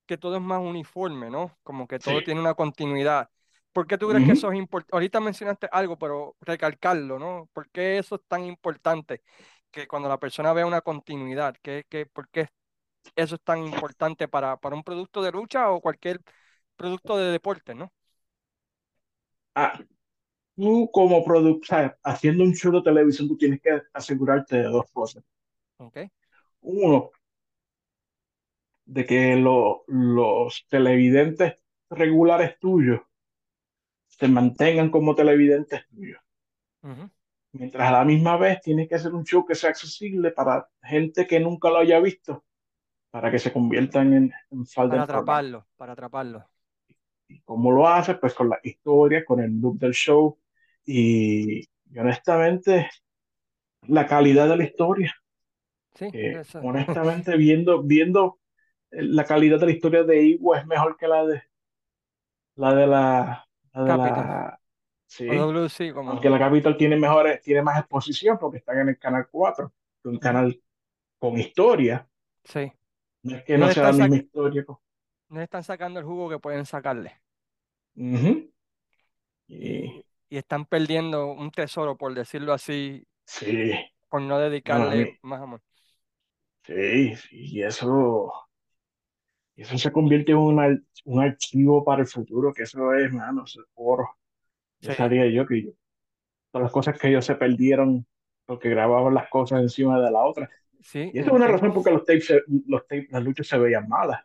que todo es más uniforme, ¿no? Como que todo tiene una continuidad. ¿Por qué tú crees que eso es importante? Ahorita mencionaste algo, pero recalcarlo, ¿no? ¿Por qué eso es tan importante? que cuando la persona vea una continuidad, que, que, ¿por qué eso es tan importante para, para un producto de lucha o cualquier producto de deporte, no? Ah, tú como productor, haciendo un show de televisión, tú tienes que asegurarte de dos cosas. Okay. Uno, de que los televidentes regulares tuyos se mantengan como televidentes tuyos mientras a la misma vez tienes que hacer un show que sea accesible para gente que nunca lo haya visto, para que se conviertan en, en Para atraparlo, para atraparlo. ¿Y cómo lo haces? Pues con la historia, con el look del show y, honestamente la calidad de la historia. Sí, honestamente viendo, viendo la calidad de la historia de Igua es mejor que la de la de la, la de la Sí. como... Aunque la Capital tiene mejores, tiene más exposición porque están en el canal 4, un canal con historia. Sí. No es que no, sea la misma historia. No están sacando el jugo que pueden sacarle. y... y... están perdiendo un tesoro, por decirlo así. Sí. Por no dedicarle más amor. Sí, sí, y eso, eso se convierte en un, un archivo para el futuro, que eso es, mano, oro. Ya sabía yo que yo, todas las cosas que ellos se perdieron porque grababan las cosas encima de la otra. Sí, y esa es una razón por la los tapes, los tapes, las luchas se veían malas.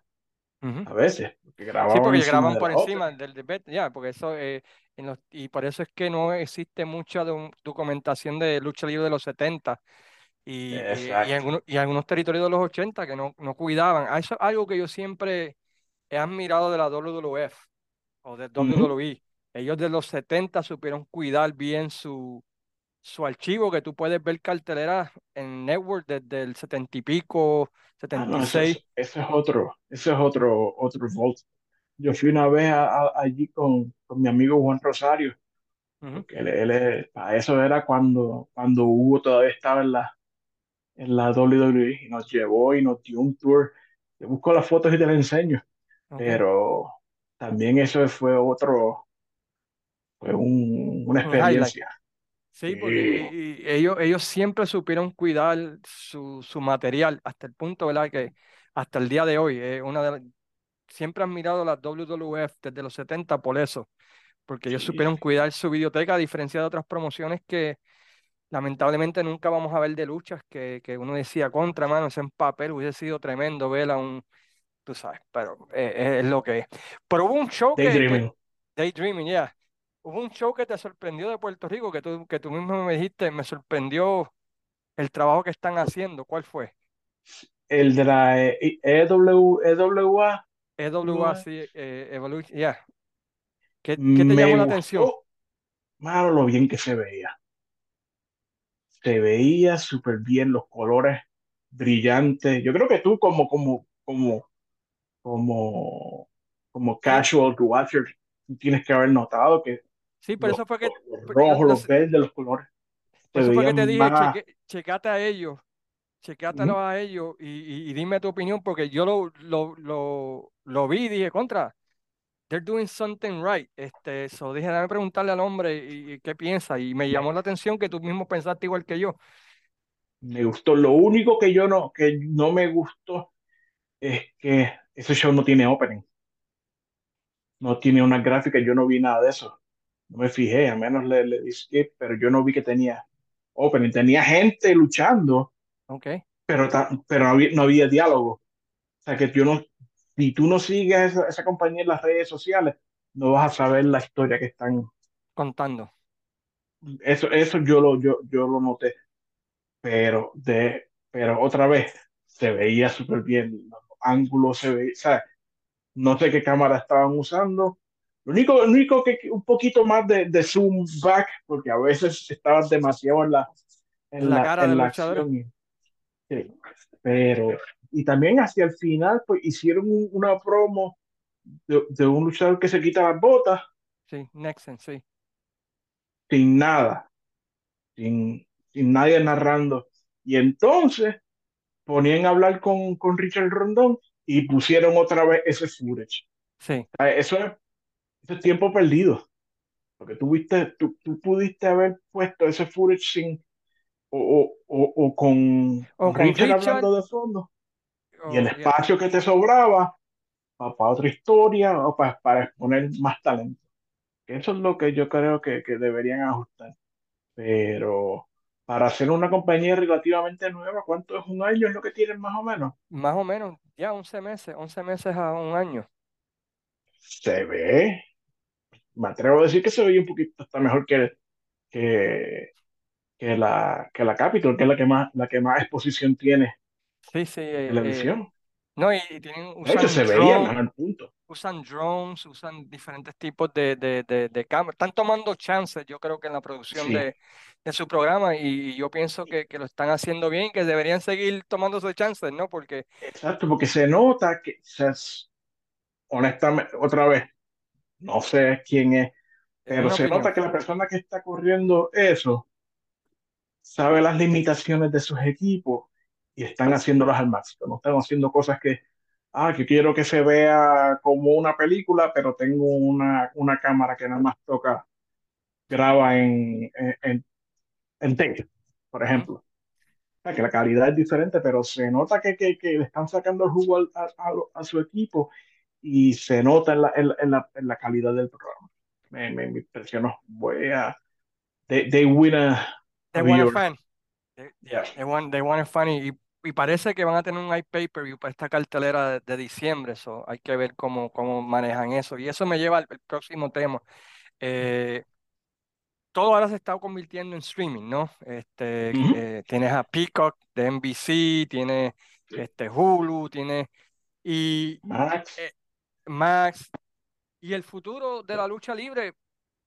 A veces, porque grababan sí, porque grababan por encima del debate, ya, porque eso, eh, en los, y por eso es que no existe mucha documentación de lucha libre de los 70 y, y, algunos, y, algunos, territorios de los 80 que no, no cuidaban. Ah, eso es algo que yo siempre he admirado de la WWF o de WWE. Ellos de los 70 supieron cuidar bien su, su archivo, que tú puedes ver cartelera en Network desde el 70 y pico, 76. Ah, ese, es otro, ese es otro, otro vault. Yo fui una vez allí con, con, mi amigo Juan Rosario, porque él, él, para eso era cuando, cuando Hugo todavía estaba en la, en la WWE y nos llevó y nos dio un tour. Te busco las fotos y te las enseño. Pero también eso fue otro, fue un, una experiencia. Sí, porque ellos, ellos siempre supieron cuidar su, su, material hasta el punto, ¿verdad? Que hasta el día de hoy, eh, una de siempre han mirado la WWF desde los 70 por eso, porque ellos supieron cuidar su biblioteca a diferencia de otras promociones que lamentablemente nunca vamos a ver de luchas que, que uno decía contra manos en papel, hubiese sido tremendo ver a un, tú sabes, pero eh, es lo que es. Pero hubo un show Daydreaming. que... Daydreaming, ya. Yeah. Hubo un show que te sorprendió de Puerto Rico, que tú, que tú mismo me dijiste, me sorprendió el trabajo que están haciendo. ¿Cuál fue? El de la EW, EWA. EWA, sí, eh, Evolution. ¿Qué, ¿Qué, te llamó la atención? Malo lo bien que se veía. Se veía súper bien los colores brillantes. Yo creo que tú como, como, como, como, como casual watcher, tienes que haber notado que Sí, por eso fue que. Los rojos, los verdes, los colores. Por eso fue que te dije, checate a ellos, checátelo a ellos y, y, dime tu opinión, porque yo lo, lo, lo, lo vi y dije, contra, they're doing something right. Este, so dije, dame preguntarle al hombre y, qué piensa. Y me llamó la atención que tú mismo pensaste igual que yo. Me gustó. Lo único que yo no, que no me gustó es que ese show no tiene opening. No tiene una gráfica, yo no vi nada de eso no me fijé, al menos le, le di skip, pero yo no vi que tenía opening. Tenía gente luchando, okay. pero, pero no, había, no había diálogo. O sea que yo no, si tú no sigues esa, esa, compañía en las redes sociales, no vas a saber la historia que están contando. Eso, eso yo lo, yo, yo lo noté. Pero de, pero otra vez se veía súper bien, los ángulos se veía, o sea, no sé qué cámara estaban usando, lo único, único que un poquito más de, de, zoom back, porque a veces estabas demasiado en la, en la, cara en la acción. Sí, pero, y también hacia el final, pues hicieron una promo de, de, un luchador que se quita las botas. Sí, Nexon, sí. Sin nada, sin, sin nadie narrando. Y entonces ponían a hablar con, con Richard Rondón y pusieron otra vez ese footage. Sí. Eso es ese tiempo perdido. Porque tú, viste, tú, tú pudiste haber puesto ese footage sin, o, o, o, con, o con Richard, hablando de fondo. y el espacio que te sobraba para, para otra historia o para, para, exponer más talento. Eso es lo que yo creo que, que deberían ajustar. Pero para hacer una compañía relativamente nueva, ¿cuánto es un año? ¿Es lo que tienen más o menos? Más o menos, ya 11 meses, 11 meses a un año. Se ve, me atrevo a decir que se veía un poquito hasta mejor que, que, que, la, que la Capitol, que es la que más, la que más exposición tiene sí, sí, en televisión. Eh, no, y, tienen, usan de hecho, se veía en punto. Usan drones, usan diferentes tipos de, de, de, de cámaras. Están tomando chances, yo creo que en la producción sí. de, de, su programa, y, y yo pienso que, que, lo están haciendo bien, que deberían seguir tomando esos chances, ¿no? Porque... Exacto, porque se nota que, se, honestamente, otra vez, no sé quién es, pero se nota que la persona que está corriendo eso sabe las limitaciones de sus equipos y están haciéndolas al máximo. No están haciendo cosas que, ah, que quiero que se vea como una película, pero tengo una, una cámara que nada más toca, graba en, en, en tape, por ejemplo. que la calidad es diferente, pero se nota que, que, que le están sacando el jugo a, a, a, su equipo y se nota en la, en, en, la, en la calidad del programa. me, me, impresionó. Voy a. They, they win a. They want a fan. They, yeah. they, want, they want a fan. Y, y, parece que van a tener un iPay-Per-View para esta cartelera de, de diciembre. So hay que ver cómo, cómo manejan eso. Y eso me lleva al, al próximo tema. Eh, todo ahora se está convirtiendo en streaming, ¿no? Este, eh, tienes a Peacock de NBC, tienes este, Hulu, tienes y Max. Eh, Max. Y el futuro de la lucha libre,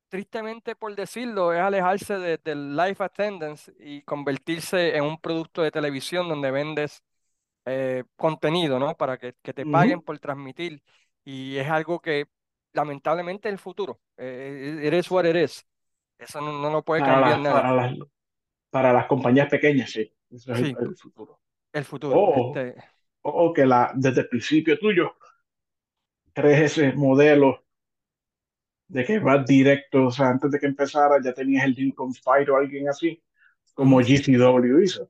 tristemente por decirlo, es alejarse del de live attendance y convertirse en un producto de televisión donde vendes eh, contenido, ¿no? Para que, que te paguen por transmitir. Y es algo que lamentablemente es el futuro. eres what eres. Eso no, no lo puede para cambiar las, nada. Para las, para las compañías pequeñas, sí. Eso es Sí. el, el futuro. El futuro. O, este, o que la, desde el principio tuyo crees ese modelo de que vas directo, o sea, antes de que empezara ya tenías el deal con o alguien así, como. GCW hizo.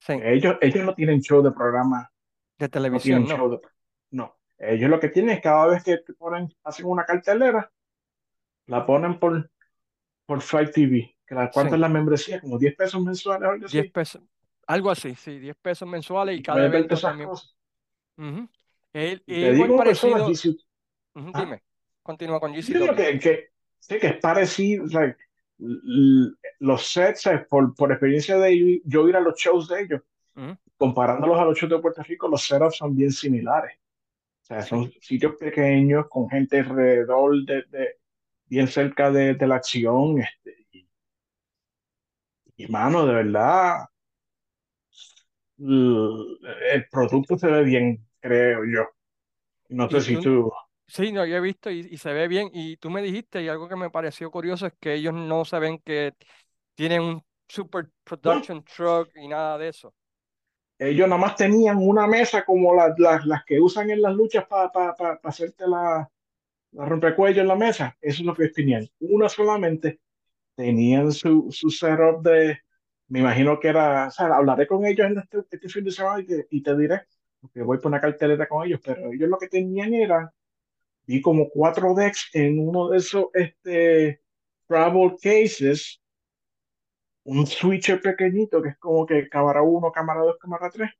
sí, Ellos, ellos no tienen show de programa, de no televisión, no. show de... No, ellos lo que tienen es cada vez que te ponen, hacen una cartelera, la ponen por, por Fight TV. Que la, ¿Cuánto Sí. es la membresía? Como 10 pesos mensuales algo 10 así. pesos, algo así, sí, 10 pesos mensuales y Y cada evento también. Y es te digo, personas, GC Ah. Dime, continúa con Yo digo GCW. que, que, sí, que es parecido, o sea, los sets, por, por experiencia de ir- yo ir a los shows de ellos, comparándolos a los shows de Puerto Rico, los setups son bien similares. O sea, son sitios pequeños con gente alrededor de, de- bien cerca de, de la acción. Este, y, y, mano, de verdad, el producto se ve bien, creo yo. No sé si tú... sí, no, yo he visto y, y se ve bien. Y tú me dijiste, y algo que me pareció curioso es que ellos no se ven que tienen un super No, production truck y nada de eso. ellos nada más tenían una mesa como las, las, las que usan en las luchas para pa, pa, pa hacerte la, la rompecuello en la mesa. Eso es lo que tenían. Una solamente. Tenían su, su setup de, me imagino que era, o sea, hablaré con ellos en este, este fin de semana y te, y te diré, porque voy por una cartelera con ellos, pero ellos lo que tenían era, vi como cuatro decks en uno de esos este, travel cases, un switcher pequeñito que es como que cámara 1, cámara 2, cámara 3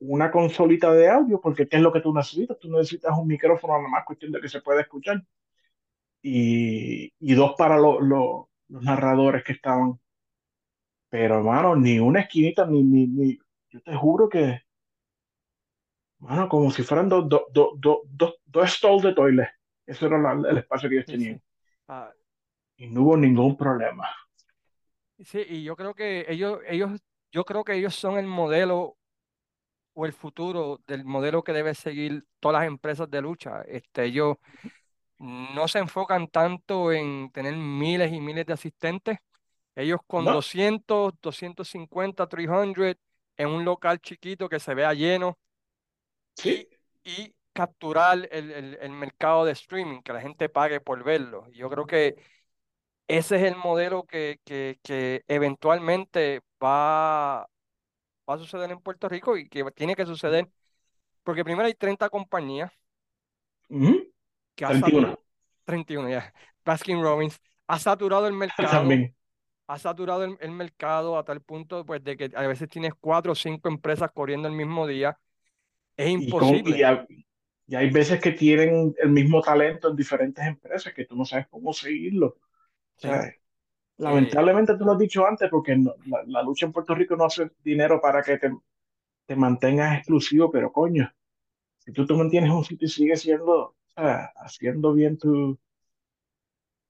una consolita de audio, porque ¿qué es lo que tú necesitas? Tú necesitas un micrófono nada más, cuestión de que se pueda escuchar. Y, y dos para lo- lo- los narradores que estaban. Pero, hermano, ni una esquinita, ni, ni, ni, yo te juro que, mano, como si fueran dos, dos, dos, dos, dos stalls de toilet. Eso era la- el espacio que ellos Sí, sí. tenían. Ah, Y no hubo ningún problema. sí, y yo creo que ellos, ellos, yo creo que ellos son el modelo o el futuro del modelo que debe seguir todas las empresas de lucha. Este, ellos no se enfocan tanto en tener miles y miles de asistentes. Ellos con ¿No? 200, 250, 300 en un local chiquito que se vea lleno Sí. y, y capturar el, el- el mercado de streaming, que la gente pague por verlo. Yo creo que ese es el modelo que, que, que eventualmente va, va a suceder en Puerto Rico y que tiene que suceder, porque primero hay 30 compañías Ujú. que ha 31. saturado, 31 ya, Baskin Robbins, ha saturado el mercado, También. ha saturado el, el mercado a tal punto pues, de que a veces tienes cuatro o cinco empresas corriendo el mismo día. Es Y, con, y, imposible. y hay veces que tienen el mismo talento en diferentes empresas que tú no sabes cómo seguirlo. O Sí. sea, lamentablemente tú lo has dicho antes porque no- la, la lucha en Puerto Rico no hace dinero para que te, te mantengas exclusivo, pero coño, si tú te mantienes en un sitio y sigues siendo, o sea, haciendo bien tu,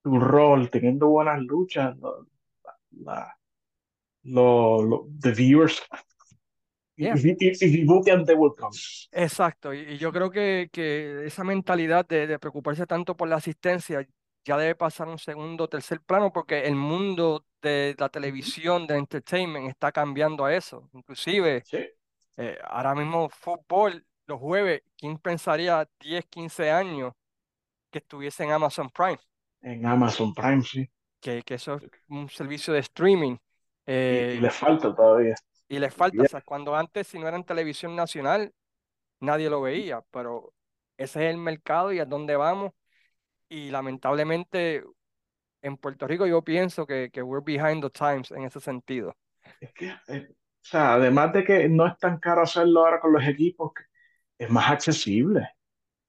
tu rol, teniendo buenas luchas, la, lo, lo- the viewers, yeah. if, you- if you vote them, they will come. Exacto, y, y yo creo que, que esa mentalidad de, de preocuparse tanto por la asistencia ya debe pasar a un segundo o tercer plano porque el mundo de la televisión, de entertainment, está cambiando a eso. Inclusive, Sí, eh, ahora mismo fútbol, los jueves, ¿quién pensaría 10, 15 años que estuviese en Amazon Prime? en Amazon Prime, sí. Que, que eso es un servicio de streaming. Y, eh, y le falta todavía. Y les falta, o sea, cuando antes, si no era en televisión nacional, nadie lo veía, pero ese es el mercado y a dónde vamos. Y lamentablemente en Puerto Rico yo pienso que, que we're behind the times en ese sentido. Es que, eh, o sea, además de que no es tan caro hacerlo ahora con los equipos, es más accesible.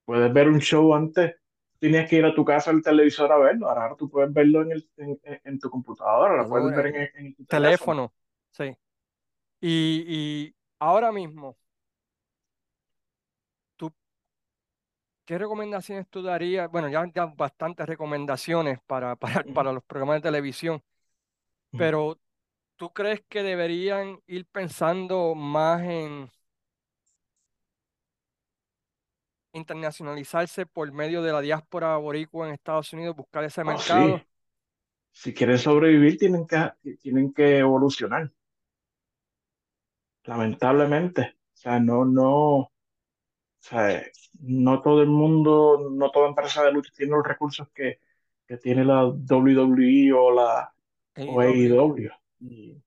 Puedes ver un show antes, tenías que ir a tu casa al televisor a verlo, ahora tú puedes verlo en, el, en, en tu computadora, lo puedes ver en, en, tu teléfono. Sí. Y, y ahora mismo, ¿Qué recomendaciones tú darías? Bueno, ya bastantes recomendaciones para, para, para los programas de televisión, pero ¿tú crees que deberían ir pensando más en internacionalizarse por medio de la diáspora boricua en Estados Unidos, buscar ese oh, mercado? Si quieren sobrevivir, tienen que, tienen que evolucionar. Lamentablemente. O sea, no, no, o sea, no todo el mundo, no toda empresa de lucha tiene los recursos que, que tiene la WWE o la AEW. E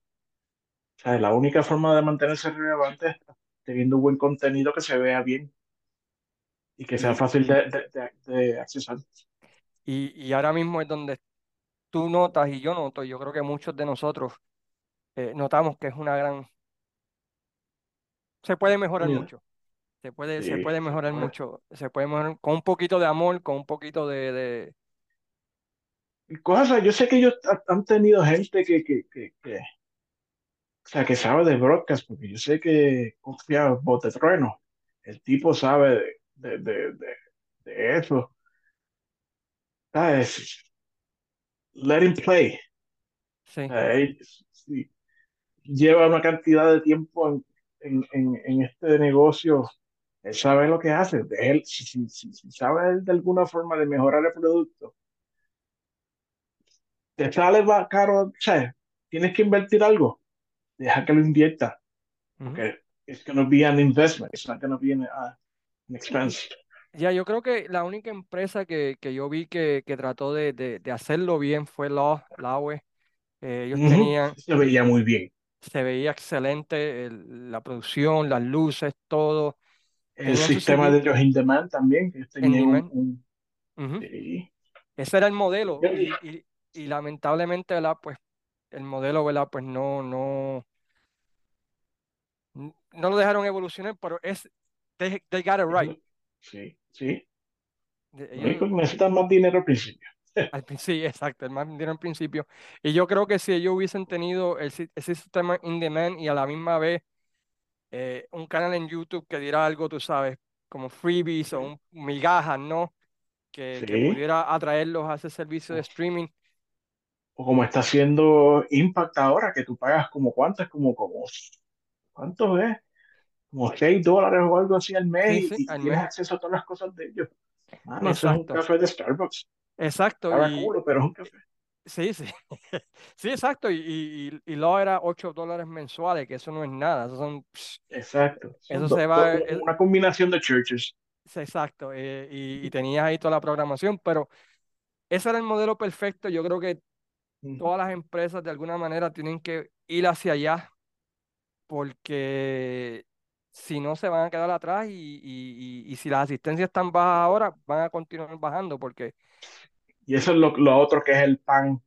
o sea, la única forma de mantenerse relevante es teniendo un buen contenido que se vea bien y que sea fácil de, de, accesar. Y, y, ahora mismo es donde tú notas y yo noto, yo creo que muchos de nosotros eh, notamos que es una gran... Se puede mejorar mucho. Se puede, se puede mejorar mucho. Se puede mejorar con un poquito de amor, con un poquito de, de... Cosas, yo sé que ellos han tenido gente que, que, que, que, o sea, que sabe de broadcast, porque yo sé que confía Bote Trueno. El tipo sabe de, de, de, de eso. ¿Sabes? Let him play. Sí. Lleva una cantidad de tiempo en, en, en, en este negocio él sabe lo que hace. Él, si, si, si, sabe de alguna forma de mejorar el producto, te sale más caro, o sea, tienes que invertir algo, deja que lo invierta. Porque es que no be an investment, it's not going to be an, expense. Ya, yo creo que la única empresa que, que yo vi que, que trató de, de, de, hacerlo bien fue Law, Laue. Eh, ellos tenían... Se veía muy bien. Se veía excelente la producción, las luces, todo. El sistema de ellos in demand también, que Ese era el modelo y, y, lamentablemente, ¿verdad? Pues el modelo, ¿verdad? Pues no, no, no lo dejaron evolucionar, pero es, they, got it right. Sí, sí. Ellos, necesitan más dinero al principio. Sí, exacto, más dinero al principio. Y yo creo que si ellos hubiesen tenido el, ese sistema in demand y a la misma vez eh, un canal en YouTube que diera algo, tú sabes, como freebies o un, migajas, ¿no? Que, pudiera atraerlos a ese servicio de streaming. O como está haciendo Impact ahora, que tú pagas como cuántas, como, como, ¿cuánto es? Como 6 dólares o algo así al mes y tienes acceso a todas las cosas de ellos. no eso es un café de Starbucks. Exacto. y, pero es un café. Sí, sí. Sí, exacto. Y, y, y lo era 8 dólares mensuales, que eso no es nada. Eso son. Exacto. Eso se va. Una combinación de churches. Exacto. Eh, y, y, tenías ahí toda la programación, pero ese era el modelo perfecto. Yo creo que todas las empresas de alguna manera tienen que ir hacia allá, porque si no se van a quedar atrás y, y, y si las asistencias están bajas ahora, van a continuar bajando, porque y eso es lo, lo otro que es el pan,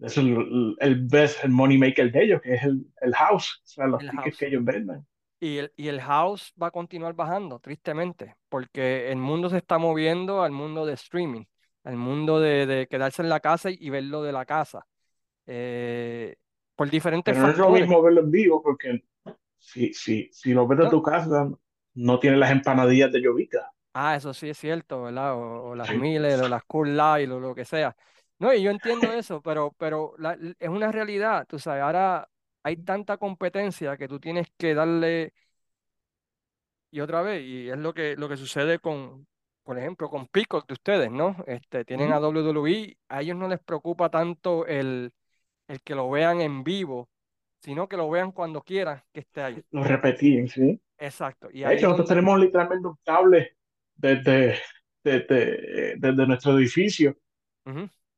es el, el best, el money maker de ellos, que es el, el house, o sea, los tickets que ellos venden. Y el, y el house va a continuar bajando, tristemente, porque el mundo se está moviendo al mundo de streaming, al mundo de, de quedarse en la casa y, verlo de la casa. Eh, por diferentes Pero no es lo mismo verlo en vivo, porque si, si, si lo ves de tu casa, no tiene las empanadillas de llovita. Ah, eso sí es cierto, ¿verdad? O, las Miller, o las Cool Light, o lo que sea. No, y yo entiendo eso, pero, pero es una realidad, tú sabes, ahora hay tanta competencia que tú tienes que darle, y otra vez, y es lo que, lo que sucede con, por ejemplo, con Peacock de ustedes, ¿no? Este, tienen a WWE, a ellos no les preocupa tanto el, el que lo vean en vivo, sino que lo vean cuando quieran que esté ahí. Lo repetían, sí. Exacto. Y de hecho, nosotros tenemos literalmente un cable desde, desde, desde nuestro edificio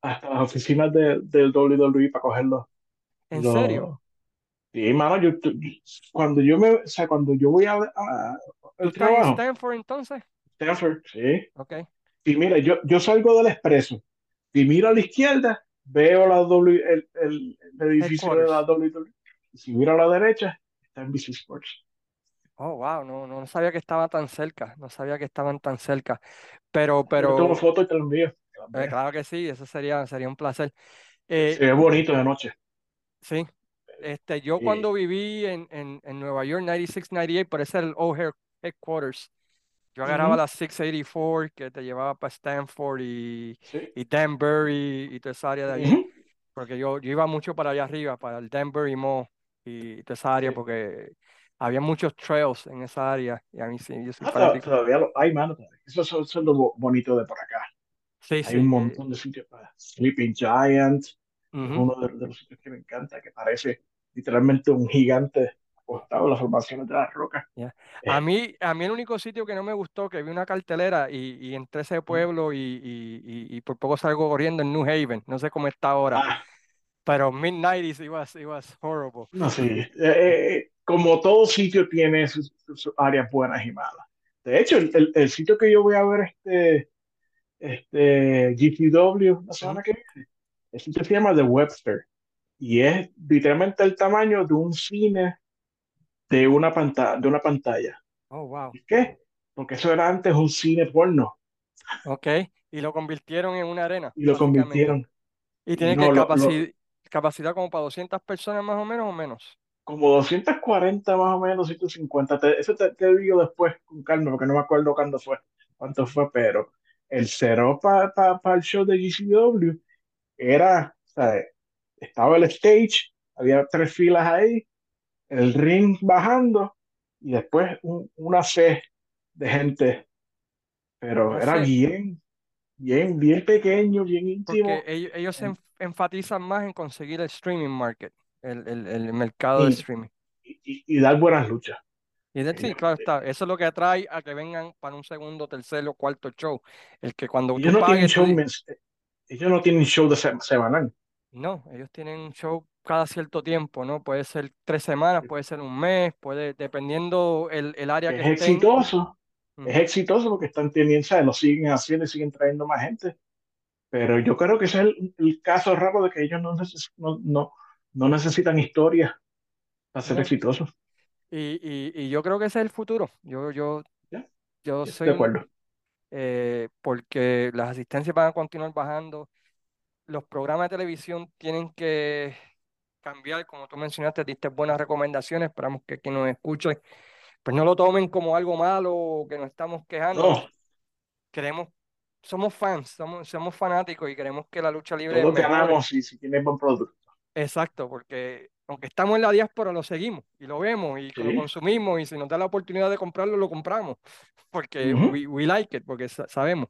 hasta las oficinas de, del WWE para cogerlo. ¿En serio? Sí, mano, yo, cuando yo me, o sea, cuando yo voy a, a el trabajo. Stanford entonces? Stanford, sí. Ok. Y mira, yo, yo salgo del expreso Si miro a la izquierda, veo la w, el, el, el edificio de la. WWE. Y si miro a la derecha, está en BC Sports. Oh, wow, no, no sabía que estaba tan cerca, no sabía que estaban tan cerca. Pero, Yo le tomo pero, fotos y te las envío. eh, claro que sí, eso sería, sería un placer. Se Eh, ve bonito de noche. sí, este, yo Sí, cuando viví en, en, en Nueva York, 96, 98, por era el O'Hare Headquarters. Yo agarraba Ujú, la 684 que te llevaba para Stanford y, sí, y Danbury y toda esa área de allí, ujú, porque yo, yo iba mucho para allá arriba, para el Danbury Mall y toda esa área, sí. porque había muchos trails en esa área y a mí sí, yo soy Ah, to- fanático. todavía lo hay, mano. todavía. Eso, eso- eso es lo bo- bonito de por acá. Sí, Hay un sí. eh, montón de sitios para Sleeping Giant, es ujú, uno de, de los sitios que me encanta, que parece literalmente un gigante acostado en las formaciones de las rocas. ya. A Eh, mí, a mí el único sitio que no me gustó, que vi una cartelera y, y entré a ese pueblo y, y, y- y por poco salgo corriendo en New Haven, no sé cómo está ahora, ah, pero mid-90s it was, it was horrible. no sé, eh, eh, como todo sitio tiene sus, sus áreas buenas y malas. De hecho, el, el- el sitio que yo voy a ver este, este GTW la semana que viene, el sitio se llama The Webster y es literalmente el tamaño de un cine de una pantalla, de una pantalla. Oh, wow. ¿Y qué? Porque eso era antes un cine porno Ok, y lo convirtieron en una arena, y lo convirtieron. Y tiene que no, lo- capacidad, capacidad como para 200 personas más o menos o menos. como 240 más o menos, 250. Te- eso te, te digo después con calma, porque no me acuerdo cuándo fue, cuánto fue, pero el cero para el show de GCW era, estaba el stage, había tres filas ahí, el ring bajando y después un- una C de gente, pero era bien, bien, bien pequeño, bien porque íntimo ellos, ellos se en- enf- enfatizan más en conseguir el streaming market, el, el, el mercado de y, streaming. y- y dar buenas luchas. Y de, sí, claro está, eso es lo que atrae a que vengan para un segundo, tercer o cuarto show. El que cuando ellos tú no tienen pagues, show, mens- ellos no tienen show de se- semanal. no, ellos tienen un show cada cierto tiempo, ¿no? Puede ser tres semanas, puede ser un mes, puede, dependiendo el, el área que que es estén. Es exitoso porque están teniendo, ¿sabes? lo siguen haciendo y siguen trayendo más gente. Pero yo creo que ese es el, el caso raro de que ellos no, neces- no, no, no necesitan historia para ser No, exitosos. Y, y, y yo creo que ese es el futuro. Yo, yo, ¿Ya? yo soy de acuerdo. eh, porque las asistencias van a continuar bajando. Los programas de televisión tienen que cambiar, como tú mencionaste, diste buenas recomendaciones. Esperamos que quien nos escuche, pues no lo tomen como algo malo que nos estamos quejando. No, Queremos, somos fans, somos, somos fanáticos y queremos que la lucha libre todos ganamos si, si tienes buen producto. Exacto, porque aunque estamos en la diáspora, lo seguimos y lo vemos y lo consumimos y si nos da la oportunidad de comprarlo, lo compramos, porque we, we like it, porque sa- sabemos.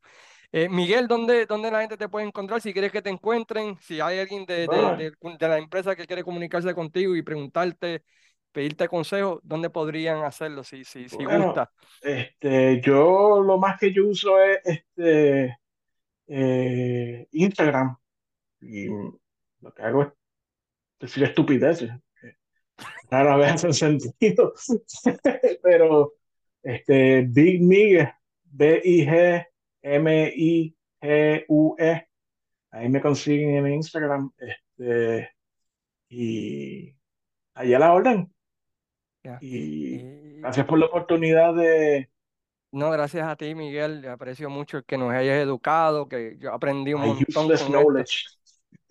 Eh, Miguel, ¿dónde, ¿dónde la gente te puede encontrar? Si quieres que te encuentren, si hay alguien de, de, de- de la empresa que quiere comunicarse contigo y preguntarte, pedirte consejo, ¿dónde podrían hacerlo si, si, si bueno, gusta? este, yo lo más que yo uso es este, eh, Instagram y lo que hago es decir estupideces. Rara vez hacen sentido, pero este, Big Migue, B-I-G-M-I-G-U-E, ahí me consiguen en Instagram, este, y allá la orden. Y Y, gracias por la oportunidad de no, gracias a ti, Miguel. Aprecio mucho que nos hayas educado, que yo aprendí un my montón con esto. knowledge.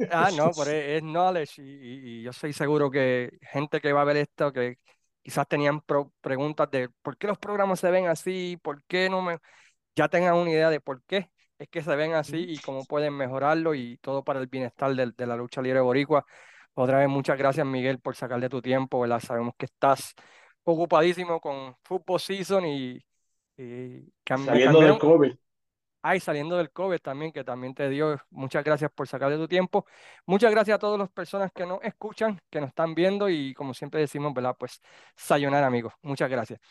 Ah, no, pero es, es knowledge y, yo estoy seguro que gente que va a ver esto, que quizás tenían pro- preguntas de por qué los programas se ven así, por qué no me... Ya tengan una idea de por qué es que se ven así y cómo pueden mejorarlo y todo para el bienestar del- de, la lucha libre boricua. Otra vez, muchas gracias, Miguel, por sacar de tu tiempo, ¿verdad? Sabemos que estás ocupadísimo con Football Season y, y Saliendo del COVID. Ay, saliendo del COVID también, que también te dio. Muchas gracias por sacar de tu tiempo. Muchas gracias a todas las personas que nos escuchan, que nos están viendo y como siempre decimos, ¿verdad? Pues sayonara, amigos. Muchas gracias.